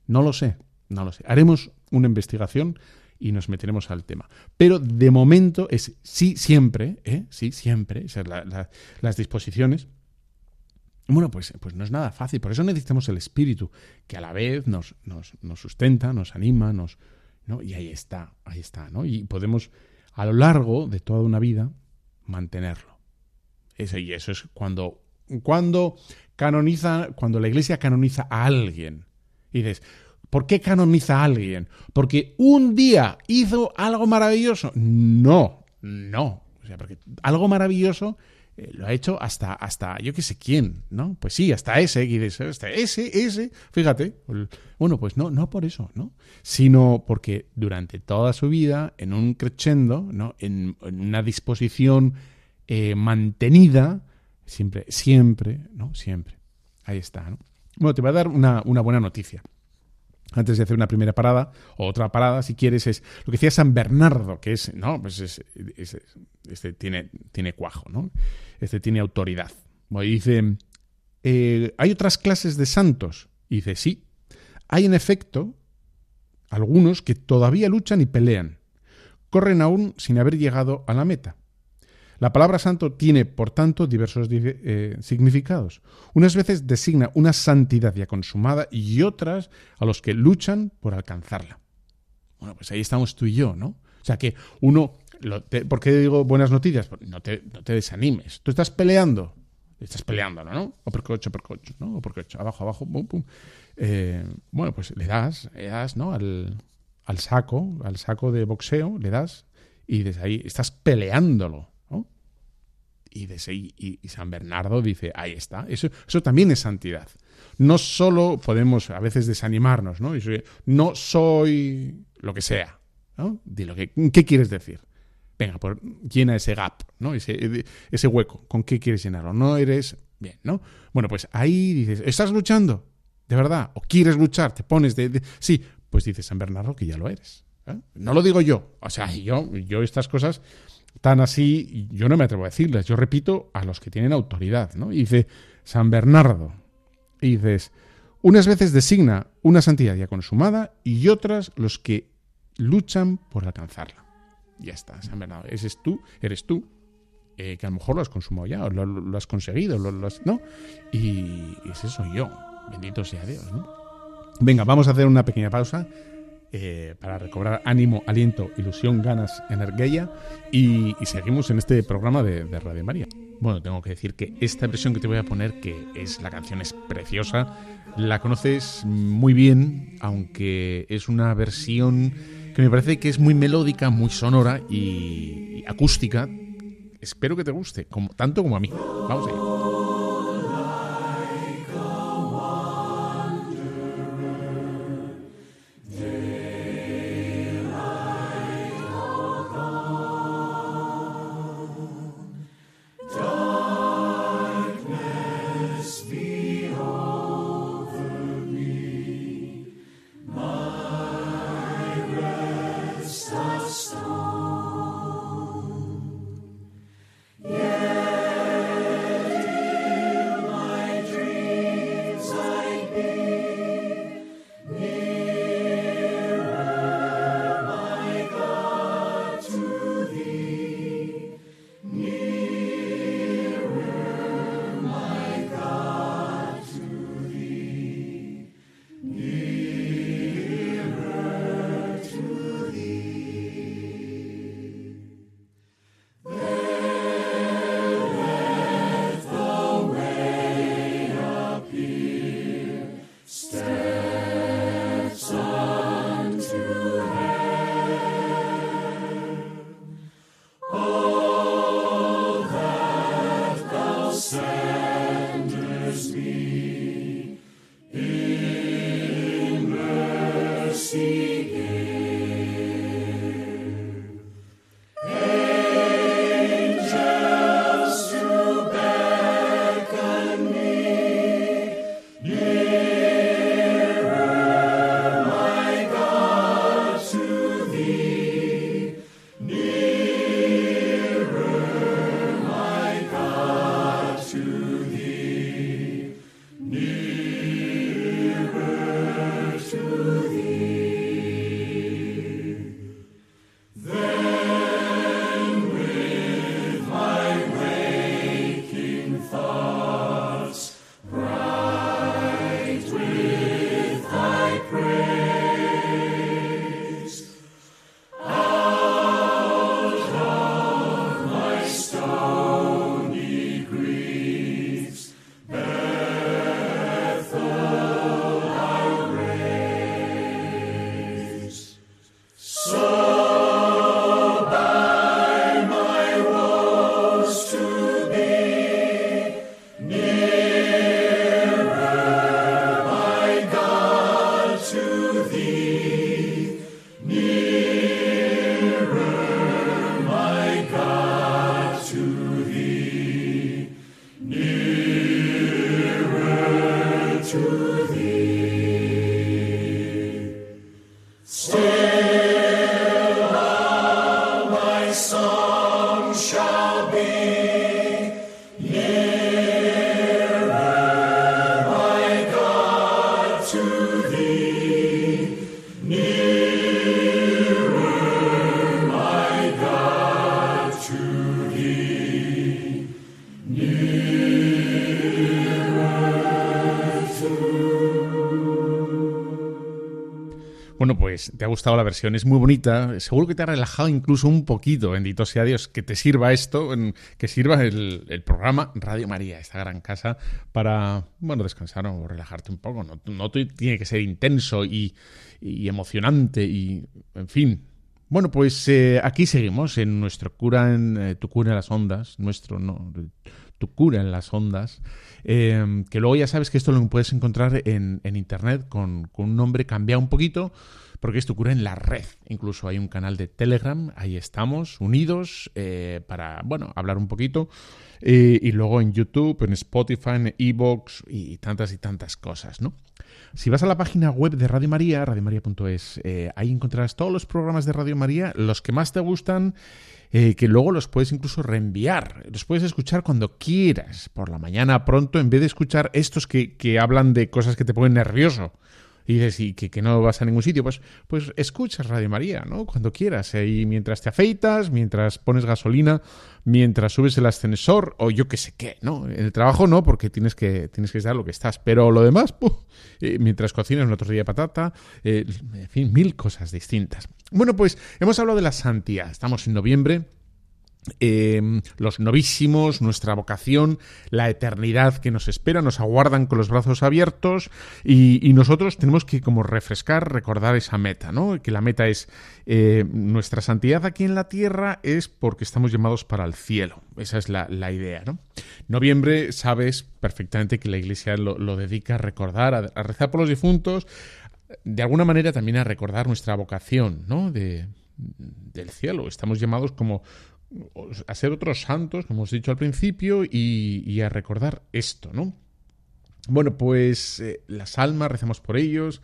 No lo sé, no lo sé. Haremos una investigación y nos meteremos al tema. Pero de momento es sí siempre, ¿eh? sí siempre, las disposiciones Bueno, pues, pues no es nada fácil. Por eso necesitamos el Espíritu, que a la vez nos, nos, nos sustenta, nos anima, nos, ¿no? Y ahí está, ahí está, ¿no? Y podemos a lo largo de toda una vida mantenerlo. Eso, y eso es cuando, cuando canoniza, cuando la iglesia canoniza a alguien. Y dices, ¿por qué canoniza a alguien? ¿Porque un día hizo algo maravilloso? No, no. O sea, porque algo maravilloso eh, lo ha hecho hasta, hasta yo qué sé quién, ¿no? Pues sí, hasta ese, hasta ese, ese, fíjate. Bueno, pues no, no por eso, ¿no? Sino porque durante toda su vida, en un crescendo, ¿no? En, una disposición eh, mantenida, siempre, siempre, ¿no? Siempre. Ahí está, ¿no? Bueno, te voy a dar una, una buena noticia antes de hacer una primera parada, o otra parada, si quieres, es lo que decía San Bernardo, que es, no, pues es, este tiene, tiene cuajo, ¿no? Este tiene autoridad. Dice, eh, ¿hay otras clases de santos? Dice, sí, hay en efecto algunos que todavía luchan y pelean, corren aún sin haber llegado a la meta. La palabra santo tiene, por tanto, diversos eh, significados. Unas veces designa una santidad ya consumada y otras a los que luchan por alcanzarla. Bueno, pues ahí estamos tú y yo, ¿no? O sea que uno, ¿por qué digo buenas noticias? No te, no te desanimes. Tú estás peleando, estás peleando, ¿no? O por coche, por coche, ¿no? O por coche, abajo, abajo, pum, pum. Eh, bueno, pues le das, le das, ¿no? Al saco, al saco de boxeo, le das y desde ahí estás peleándolo y, y, San Bernardo dice, ahí está, eso, eso también es santidad. No solo podemos a veces desanimarnos, ¿no? no soy lo que sea, ¿no? lo que, ¿Qué quieres decir? Venga, pues llena ese gap, ¿no? Ese, ese hueco, ¿con qué quieres llenarlo? No eres bien, ¿no? Bueno, pues ahí dices, ¿estás luchando? ¿De verdad? ¿O quieres luchar? ¿Te pones de...? Sí, pues dice San Bernardo que ya lo eres. ¿eh? No lo digo yo. O sea, yo, yo estas cosas tan así, yo no me atrevo a decirles, yo repito a los que tienen autoridad, ¿no? Y dice San Bernardo, dices, unas veces designa una santidad ya consumada y otras los que luchan por alcanzarla. Ya está, San Bernardo, ese es tú, eres tú, eh, que a lo mejor lo has consumado ya, o lo, has conseguido, lo, ¿no? Y ese soy yo, bendito sea Dios, ¿no? Venga, vamos a hacer una pequeña pausa eh, para recobrar ánimo, aliento, ilusión, ganas, energía y, seguimos en este programa de, Radio María. Bueno, tengo que decir que esta versión que te voy a poner, que es la canción es preciosa, la conoces muy bien, aunque es una versión que me parece que es muy melódica, muy sonora y, y acústica. Espero que te guste, como, tanto como a mí. Vamos allá. Bueno, pues te ha gustado la versión, es muy bonita, seguro que te ha relajado incluso un poquito, bendito sea Dios, que te sirva esto, que sirva el, programa Radio María, esta gran casa, para, bueno, descansar o relajarte un poco. No, no tiene que ser intenso y, emocionante y, en fin. Bueno, pues eh, aquí seguimos en nuestro cura en eh, tu cura en las ondas, nuestro, no, tu cura en las ondas. Em, que luego ya sabes que esto lo puedes encontrar en, internet con, un nombre cambiado un poquito, porque esto ocurre en la red. Incluso hay un canal de Telegram, ahí estamos, unidos, eh, para, bueno, hablar un poquito. Eh, y luego en YouTube, en Spotify, en Evox y tantas y tantas cosas, ¿no? Si vas a la página web de Radio María, radiomaria.es, eh, ahí encontrarás todos los programas de Radio María, los que más te gustan eh, que luego los puedes incluso reenviar. Los puedes escuchar cuando quieras, por la mañana pronto, en vez de escuchar estos que, que hablan de cosas que te ponen nervioso y dices y que, no vas a ningún sitio, pues, pues escuchas Radio María, ¿no? Cuando quieras. Y mientras te afeitas, mientras pones gasolina, mientras subes el ascensor, o yo qué sé qué, ¿no? En el trabajo no, porque tienes que, tienes que estar lo que estás. Pero lo demás, eh, mientras cocinas una tortilla de patata, eh, en fin, mil cosas distintas. Bueno, pues hemos hablado de la santidad. Estamos en noviembre. Em, los novísimos, nuestra vocación, la eternidad que nos espera, nos aguardan con los brazos abiertos y, nosotros tenemos que como refrescar, recordar esa meta, ¿no? Que la meta es eh, nuestra santidad aquí en la tierra es porque estamos llamados para el cielo. Esa es la, idea, ¿no? Noviembre, sabes perfectamente que la Iglesia lo, dedica a recordar, a, rezar por los difuntos, de alguna manera también a recordar nuestra vocación, ¿no? De, del cielo. Estamos llamados como a ser otros santos, como hemos dicho al principio, y, a recordar esto, ¿no? Bueno, pues eh, las almas, rezamos por ellos.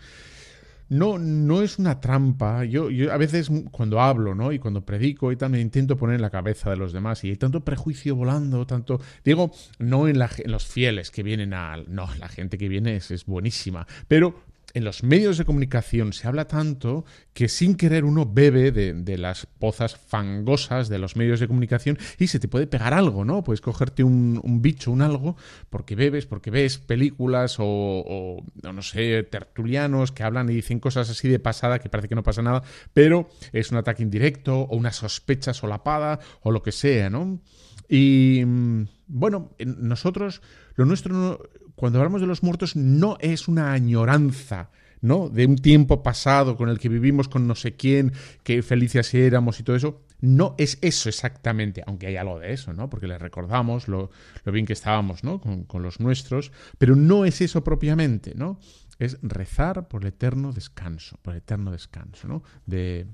No, no es una trampa. Yo, yo a veces cuando hablo, ¿no? Y cuando predico y me intento poner en la cabeza de los demás. Y hay tanto prejuicio volando, tanto. Digo, no en, los fieles que vienen a. No, la gente que viene es, es buenísima. Pero en los medios de comunicación se habla tanto que sin querer uno bebe de, las pozas fangosas de los medios de comunicación y se te puede pegar algo, ¿no? Puedes cogerte un, bicho, un algo, porque bebes, porque ves películas o, no sé, tertulianos que hablan y dicen cosas así de pasada que parece que no pasa nada, pero es un ataque indirecto o una sospecha solapada o lo que sea, ¿no? Y mm, bueno, nosotros, lo nuestro cuando hablamos de los muertos no es una añoranza, ¿no? De un tiempo pasado con el que vivimos con no sé quién, qué felices éramos y todo eso. No es eso exactamente, aunque hay algo de eso, ¿no? Porque les recordamos lo, bien que estábamos, ¿no? Con, los nuestros, pero no es eso propiamente, ¿no? Es rezar por el eterno descanso, por el eterno descanso, ¿no? De,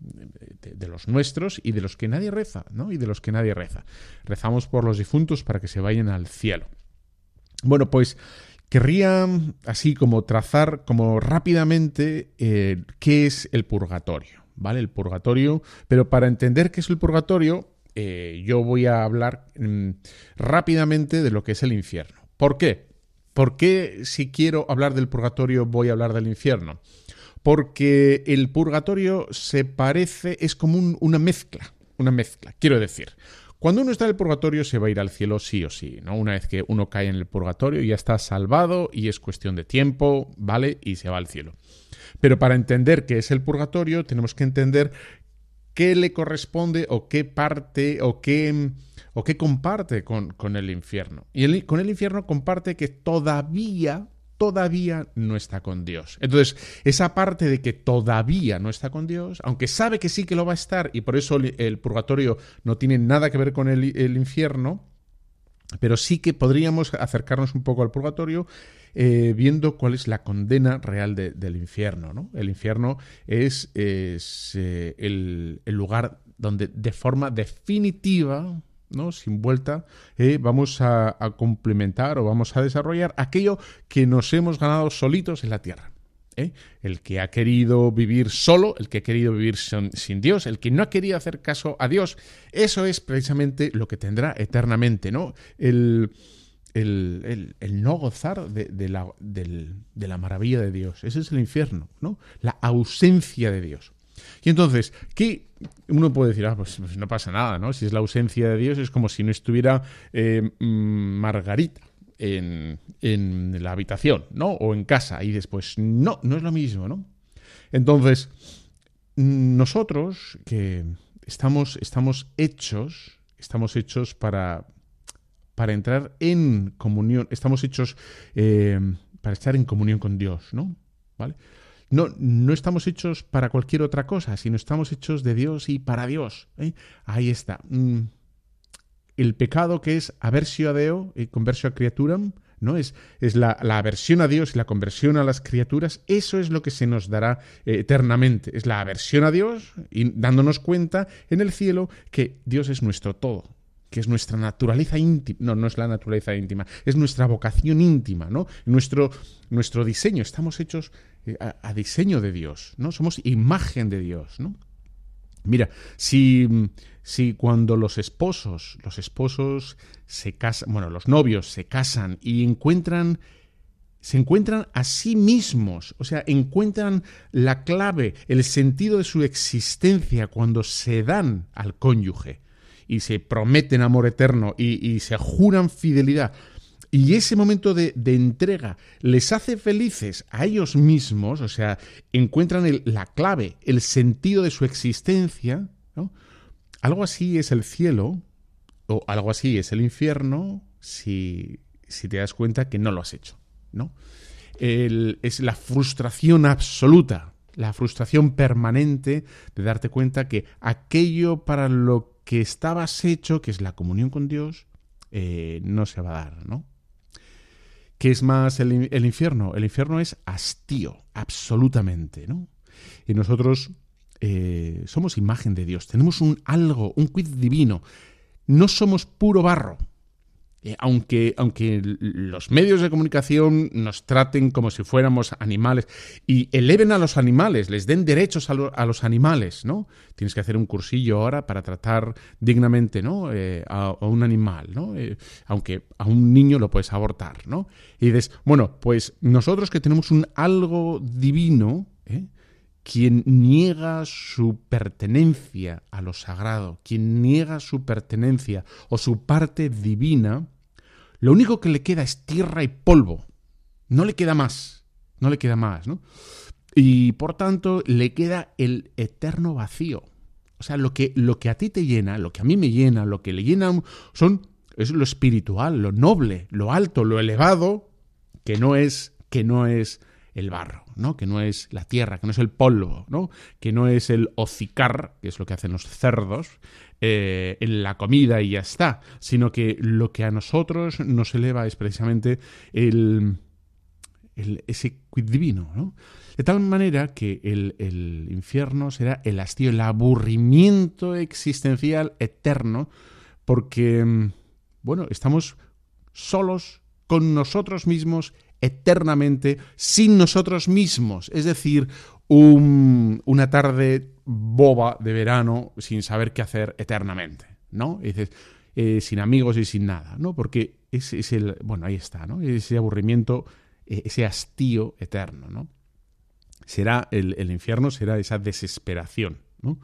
de, los nuestros y de los que nadie reza, ¿no? Y de los que nadie reza. Rezamos por los difuntos para que se vayan al cielo. Bueno, pues querría así como trazar como rápidamente eh, qué es el purgatorio, ¿vale? El purgatorio, pero para entender qué es el purgatorio, eh, yo voy a hablar mm, rápidamente de lo que es el infierno. ¿Por qué? ¿Por qué si quiero hablar del purgatorio voy a hablar del infierno? Porque el purgatorio se parece, es como una mezcla, una mezcla, quiero decir. Cuando uno está en el purgatorio se va a ir al cielo sí o sí, ¿no? Una vez que uno cae en el purgatorio ya está salvado y es cuestión de tiempo, ¿vale? Y se va al cielo. Pero para entender qué es el purgatorio tenemos que entender qué le corresponde o qué parte o qué, o qué comparte con, con el infierno. Y con el infierno comparte que todavía todavía no está con Dios. Entonces, esa parte de que todavía no está con Dios, aunque sabe que sí que lo va a estar y por eso el purgatorio no tiene nada que ver con el, infierno, pero sí que podríamos acercarnos un poco al purgatorio eh, viendo cuál es la condena real del infierno. ¿no? El infierno es, eh, el, lugar donde de forma definitiva ¿no? sin vuelta, eh, vamos a, complementar o vamos a desarrollar aquello que nos hemos ganado solitos en la tierra. ¿eh? El que ha querido vivir solo, el que ha querido vivir sin, Dios, el que no ha querido hacer caso a Dios, eso es precisamente lo que tendrá eternamente, ¿no? El, el, no gozar de, la, de la maravilla de Dios. Ese es el infierno, ¿no? La ausencia de Dios. Y entonces, ¿qué uno puede decir, ah, pues, pues, no pasa nada, ¿no? Si es la ausencia de Dios, es como si no estuviera eh, Margarita en, la habitación, ¿no? O en casa. Y después, no, no es lo mismo, ¿no? Entonces, nosotros que estamos, estamos hechos, estamos hechos para, para entrar en comunión, estamos hechos eh, para estar en comunión con Dios, ¿no? ¿Vale? No, no estamos hechos para cualquier otra cosa, sino estamos hechos de Dios y para Dios. ¿eh? Ahí está. Mm, el pecado que es aversio a Deo y conversio a criaturam, ¿no? Es, es la, aversión a Dios y la conversión a las criaturas, eso es lo que se nos dará eh, eternamente. Es la aversión a Dios y dándonos cuenta en el cielo que Dios es nuestro todo que es nuestra naturaleza íntima, no, no es la naturaleza íntima, es nuestra vocación íntima, ¿no? Nuestro, nuestro diseño, estamos hechos eh, a, diseño de Dios, ¿no? Somos imagen de Dios, ¿no? Mira, si, si cuando los esposos, los esposos se casan, bueno, los novios se casan y encuentran se encuentran a sí mismos, o sea, encuentran la clave, el sentido de su existencia cuando se dan al cónyuge y se prometen amor eterno y, se juran fidelidad. Y ese momento de, entrega les hace felices a ellos mismos, o sea, encuentran la clave, el sentido de su existencia, ¿no? Algo así es el cielo, o algo así es el infierno, si, te das cuenta que no lo has hecho, ¿no? es la frustración absoluta, la frustración permanente de darte cuenta que aquello para lo que estabas hecho, que es la comunión con Dios, eh, no se va a dar, ¿no? ¿Qué es más el, el, infierno? El infierno es hastío, absolutamente, ¿no? Y nosotros eh, somos imagen de Dios, tenemos un algo, un quid divino. No somos puro barro. Eh, aunque, aunque los medios de comunicación nos traten como si fuéramos animales y eleven a los animales, les den derechos a, los animales, ¿no? Tienes que hacer un cursillo ahora para tratar dignamente, ¿no? Eh, a, un animal, ¿no? aunque a un niño lo puedes abortar, ¿no? Y dices, bueno, pues nosotros que tenemos un algo divino, ¿eh? Quien niega su pertenencia a lo sagrado, quien niega su pertenencia o su parte divina, lo único que le queda es tierra y polvo. No le queda más. No le queda más, ¿no? Y por tanto, le queda el eterno vacío. O sea, lo que, lo que a ti te llena, lo que a mí me llena, lo que le llena son es lo espiritual, lo noble, lo alto, lo elevado, que no es que no es el barro, ¿no? Que no es la tierra, que no es el polvo, ¿no? Que no es el hocicar, que es lo que hacen los cerdos, eh, en la comida y ya está, sino que lo que a nosotros nos eleva es precisamente el, ese quid divino, ¿no? De tal manera que el, el infierno será el hastío, el aburrimiento existencial eterno, porque, bueno, estamos solos con nosotros mismos eternamente sin nosotros mismos. Es decir, una tarde boba de verano sin saber qué hacer eternamente, ¿no? dices, eh, sin amigos y sin nada, ¿no? Porque es, es, el, bueno, ahí está, ¿no? Ese aburrimiento, eh, ese hastío eterno, ¿no? Será el, el infierno, será esa desesperación, ¿no?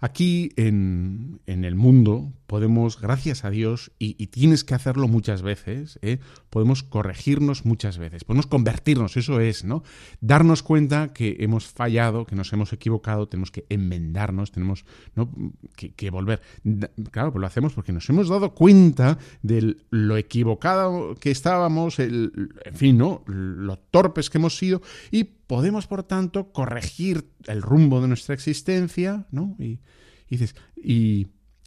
Aquí en, el mundo podemos, gracias a Dios, y, tienes que hacerlo muchas veces, ¿eh? podemos corregirnos muchas veces, podemos convertirnos, eso es, ¿no? Darnos cuenta que hemos fallado, que nos hemos equivocado, tenemos que enmendarnos, tenemos que, volver. Claro, pues lo hacemos porque nos hemos dado cuenta de lo equivocado que estábamos, el, en fin, ¿no? Lo torpes que hemos sido y podemos, por tanto, corregir el rumbo de nuestra existencia, ¿no? Y, dices, y,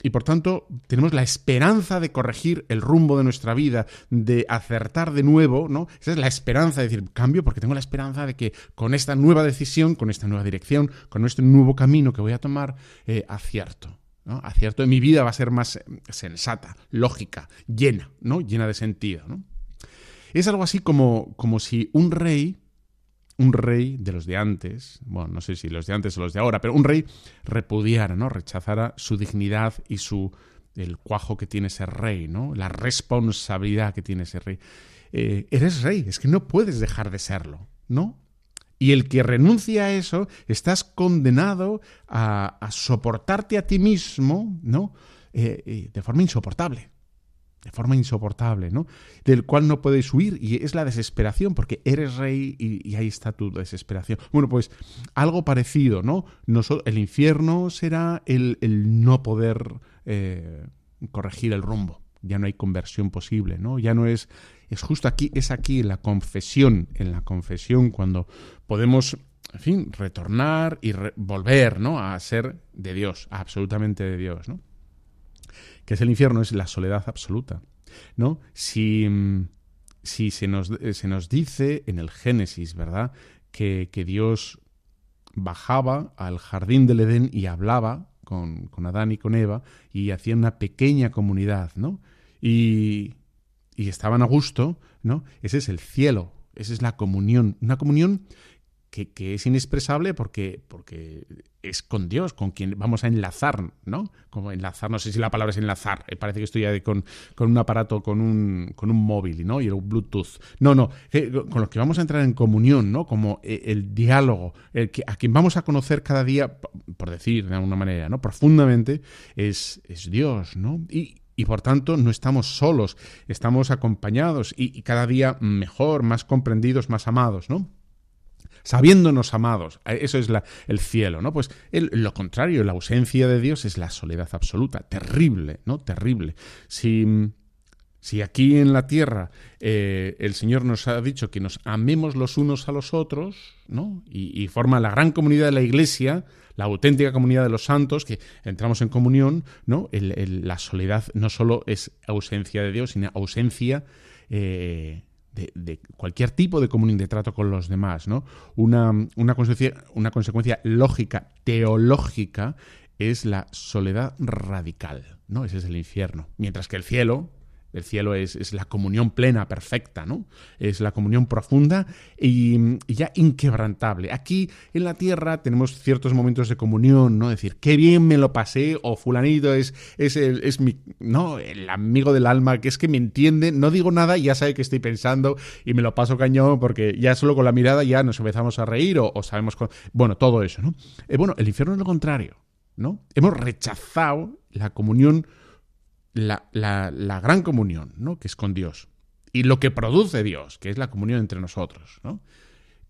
por tanto, tenemos la esperanza de corregir el rumbo de nuestra vida, de acertar de nuevo, ¿no? Esa es la esperanza de decir, cambio, porque tengo la esperanza de que con esta nueva decisión, con esta nueva dirección, con este nuevo camino que voy a tomar, eh, acierto. ¿no? Acierto mi vida va a ser más eh, sensata, lógica, llena, ¿no? Llena de sentido, ¿no? Es algo así como, como si un rey un rey de los de antes, bueno, no sé si los de antes o los de ahora, pero un rey repudiara, ¿no? Rechazara su dignidad y su el cuajo que tiene ese rey, ¿no? La responsabilidad que tiene ese rey. Eh, eres rey, es que no puedes dejar de serlo, ¿no? Y el que renuncia a eso, estás condenado a, soportarte a ti mismo, ¿no? Eh, eh, de forma insoportable. De forma insoportable, ¿no? Del cual no puedes huir y es la desesperación, porque eres rey y, ahí está tu desesperación. Bueno, pues algo parecido, ¿no? el infierno será el, no poder eh, corregir el rumbo. Ya no hay conversión posible, ¿no? Ya no es. Es justo aquí, es aquí en la confesión, en la confesión, cuando podemos en fin, retornar y volver, ¿no? A ser de Dios, absolutamente de Dios, ¿no? Que es el infierno, es la soledad absoluta. ¿no? Si, si se, nos, se nos dice en el Génesis, ¿verdad?, que, que Dios bajaba al jardín del Edén y hablaba con, con, Adán y con Eva y hacía una pequeña comunidad, ¿no? Y, y estaban a gusto, ¿no? Ese es el cielo, esa es la comunión, una comunión que, es inexpresable porque, porque es con Dios, con quien vamos a enlazar, ¿no? Como enlazar, no sé si la palabra es enlazar, eh, parece que estoy ya con, con, un aparato, con un, con un móvil, ¿no? Y el Bluetooth. No, no, con los que vamos a entrar en comunión, ¿no? Como eh, el diálogo, el que, a quien vamos a conocer cada día, por decir de alguna manera, ¿no? Profundamente, es, es Dios, ¿no? Y, y por tanto no estamos solos, estamos acompañados y cada día mejor, más comprendidos, más amados, ¿no? Sabiéndonos amados. Eh, eso es el cielo, ¿no? Pues lo contrario, la ausencia de Dios es la soledad absoluta, terrible, ¿no? Terrible. Si, si aquí en la tierra eh, el Señor nos ha dicho que nos amemos los unos a los otros, ¿no? Y, forma la gran comunidad de la Iglesia, la auténtica comunidad de los santos, que entramos en comunión, ¿no? la soledad no solo es ausencia de Dios, sino ausencia eh, de, cualquier tipo de comunión de trato con los demás, ¿no? Una, una, consecuencia, una consecuencia lógica, teológica, es la soledad radical, ¿no? Ese es el infierno. Mientras que el cielo, el cielo es, la comunión plena, perfecta, ¿no? Es la comunión profunda y, ya inquebrantable. Aquí en la tierra tenemos ciertos momentos de comunión, ¿no? Decir, qué bien me lo pasé, o fulanito es, es, el, es mi, no, el amigo del alma, que es que me entiende, no digo nada y ya sabe que estoy pensando y me lo paso cañón porque ya solo con la mirada ya nos empezamos a reír o, sabemos, con, bueno, todo eso, ¿no? Eh, bueno, el infierno es lo contrario, ¿no? Hemos rechazado la comunión la, la, gran comunión, ¿no? Que es con Dios. Y lo que produce Dios, que es la comunión entre nosotros, ¿no?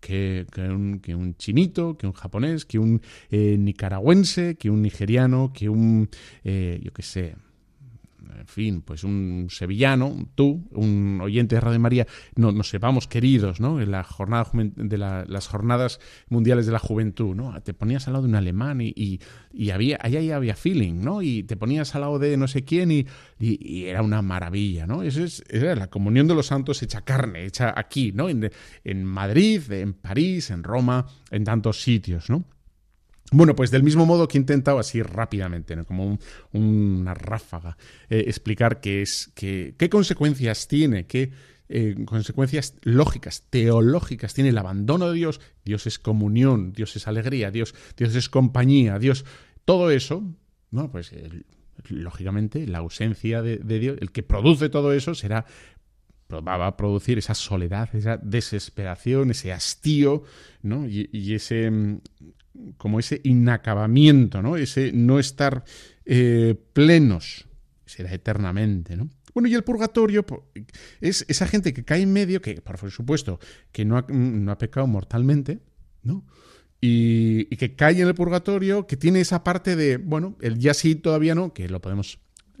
Que, que, un, que un, chinito, que un japonés, que un eh, nicaragüense, que un nigeriano, que un, eh, yo qué sé, en fin, pues un sevillano, tú, un oyente de Radio María, no, nos sepamos queridos, ¿no? En la jornada de las jornadas mundiales de la juventud, ¿no? Te ponías al lado de un alemán y, y, había, allá había feeling, ¿no? Y te ponías al lado de no sé quién y, y era una maravilla, ¿no? Eso es, la comunión de los santos hecha carne, hecha aquí, ¿no? En Madrid, en París, en Roma, en tantos sitios, ¿no? Bueno, pues del mismo modo que he intentado así rápidamente, como una ráfaga, eh, explicar qué es, qué, qué consecuencias tiene, qué eh, consecuencias lógicas, teológicas tiene el abandono de Dios. Dios es comunión, Dios es alegría, Dios, Dios es compañía, Dios, todo eso, ¿no? Pues lógicamente la ausencia de, Dios, el que produce todo eso será va a producir esa soledad, esa desesperación, ese hastío, ¿no? y, ese como ese inacabamiento, ¿no? Ese no estar eh, plenos, será eternamente, ¿no? Bueno, y el purgatorio es esa gente que cae en medio, que por supuesto que no ha, no ha pecado mortalmente, ¿no? Y, y, que cae en el purgatorio, que tiene esa parte de, bueno, el ya sí todavía no, que lo podemos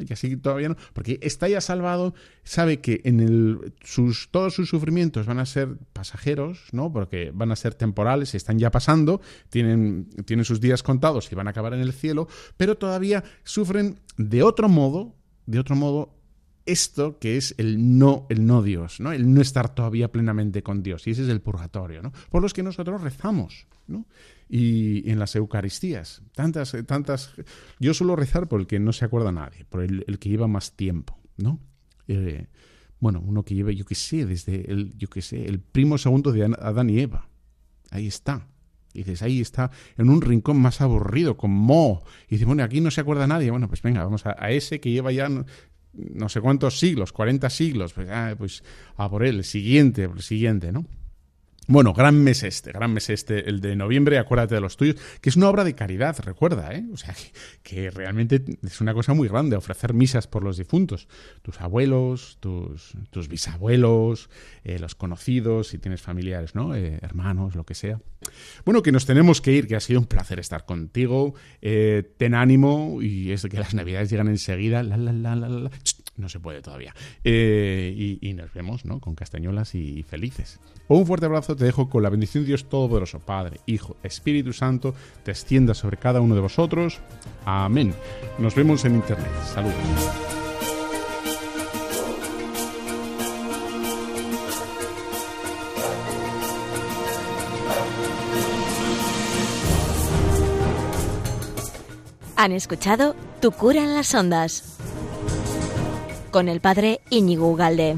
y así todavía porque está ya salvado, sabe que en el, sus, todos sus sufrimientos van a ser pasajeros, ¿no? Porque van a ser temporales, están ya pasando, tienen, tienen sus días contados y van a acabar en el cielo, pero todavía sufren de otro modo, de otro modo, esto que es el no, el no Dios, ¿no? El no estar todavía plenamente con Dios. Y ese es el purgatorio, ¿no? Por los que nosotros rezamos, ¿no? y en las Eucaristías. Tantas, tantas. Yo suelo rezar por el que no se acuerda nadie, por el, que lleva más tiempo, ¿no? Eh, bueno, uno que lleva, yo qué sé, desde el, yo sé, el primo segundo de Adán y Eva. Ahí está. Dices, ahí está, en un rincón más aburrido, con Mo. Y dices, bueno, aquí no se acuerda nadie. Bueno, pues venga, vamos a, ese que lleva ya no, sé cuántos siglos, 40 siglos. Pues, ah, pues a por él, el siguiente, el siguiente, ¿no? Bueno, gran mes este, gran mes este, el de noviembre, acuérdate de los tuyos, que es una obra de caridad, recuerda, ¿eh? O sea, que, realmente es una cosa muy grande, ofrecer misas por los difuntos, tus abuelos, tus, tus bisabuelos, eh, los conocidos, si tienes familiares, ¿no? Eh, hermanos, lo que sea. Bueno, que nos tenemos que ir, que ha sido un placer estar contigo, eh, ten ánimo y es que las navidades llegan enseguida, la, la, la, la, la no se puede todavía. Eh, y, nos vemos, ¿no? Con castañuelas y felices. Un fuerte abrazo, te dejo con la bendición de Dios Todopoderoso, Padre, Hijo, Espíritu Santo, te extienda sobre cada uno de vosotros. Amén. Nos vemos en Internet. Saludos. Han escuchado Tu cura en las ondas con el padre Íñigo Ugalde.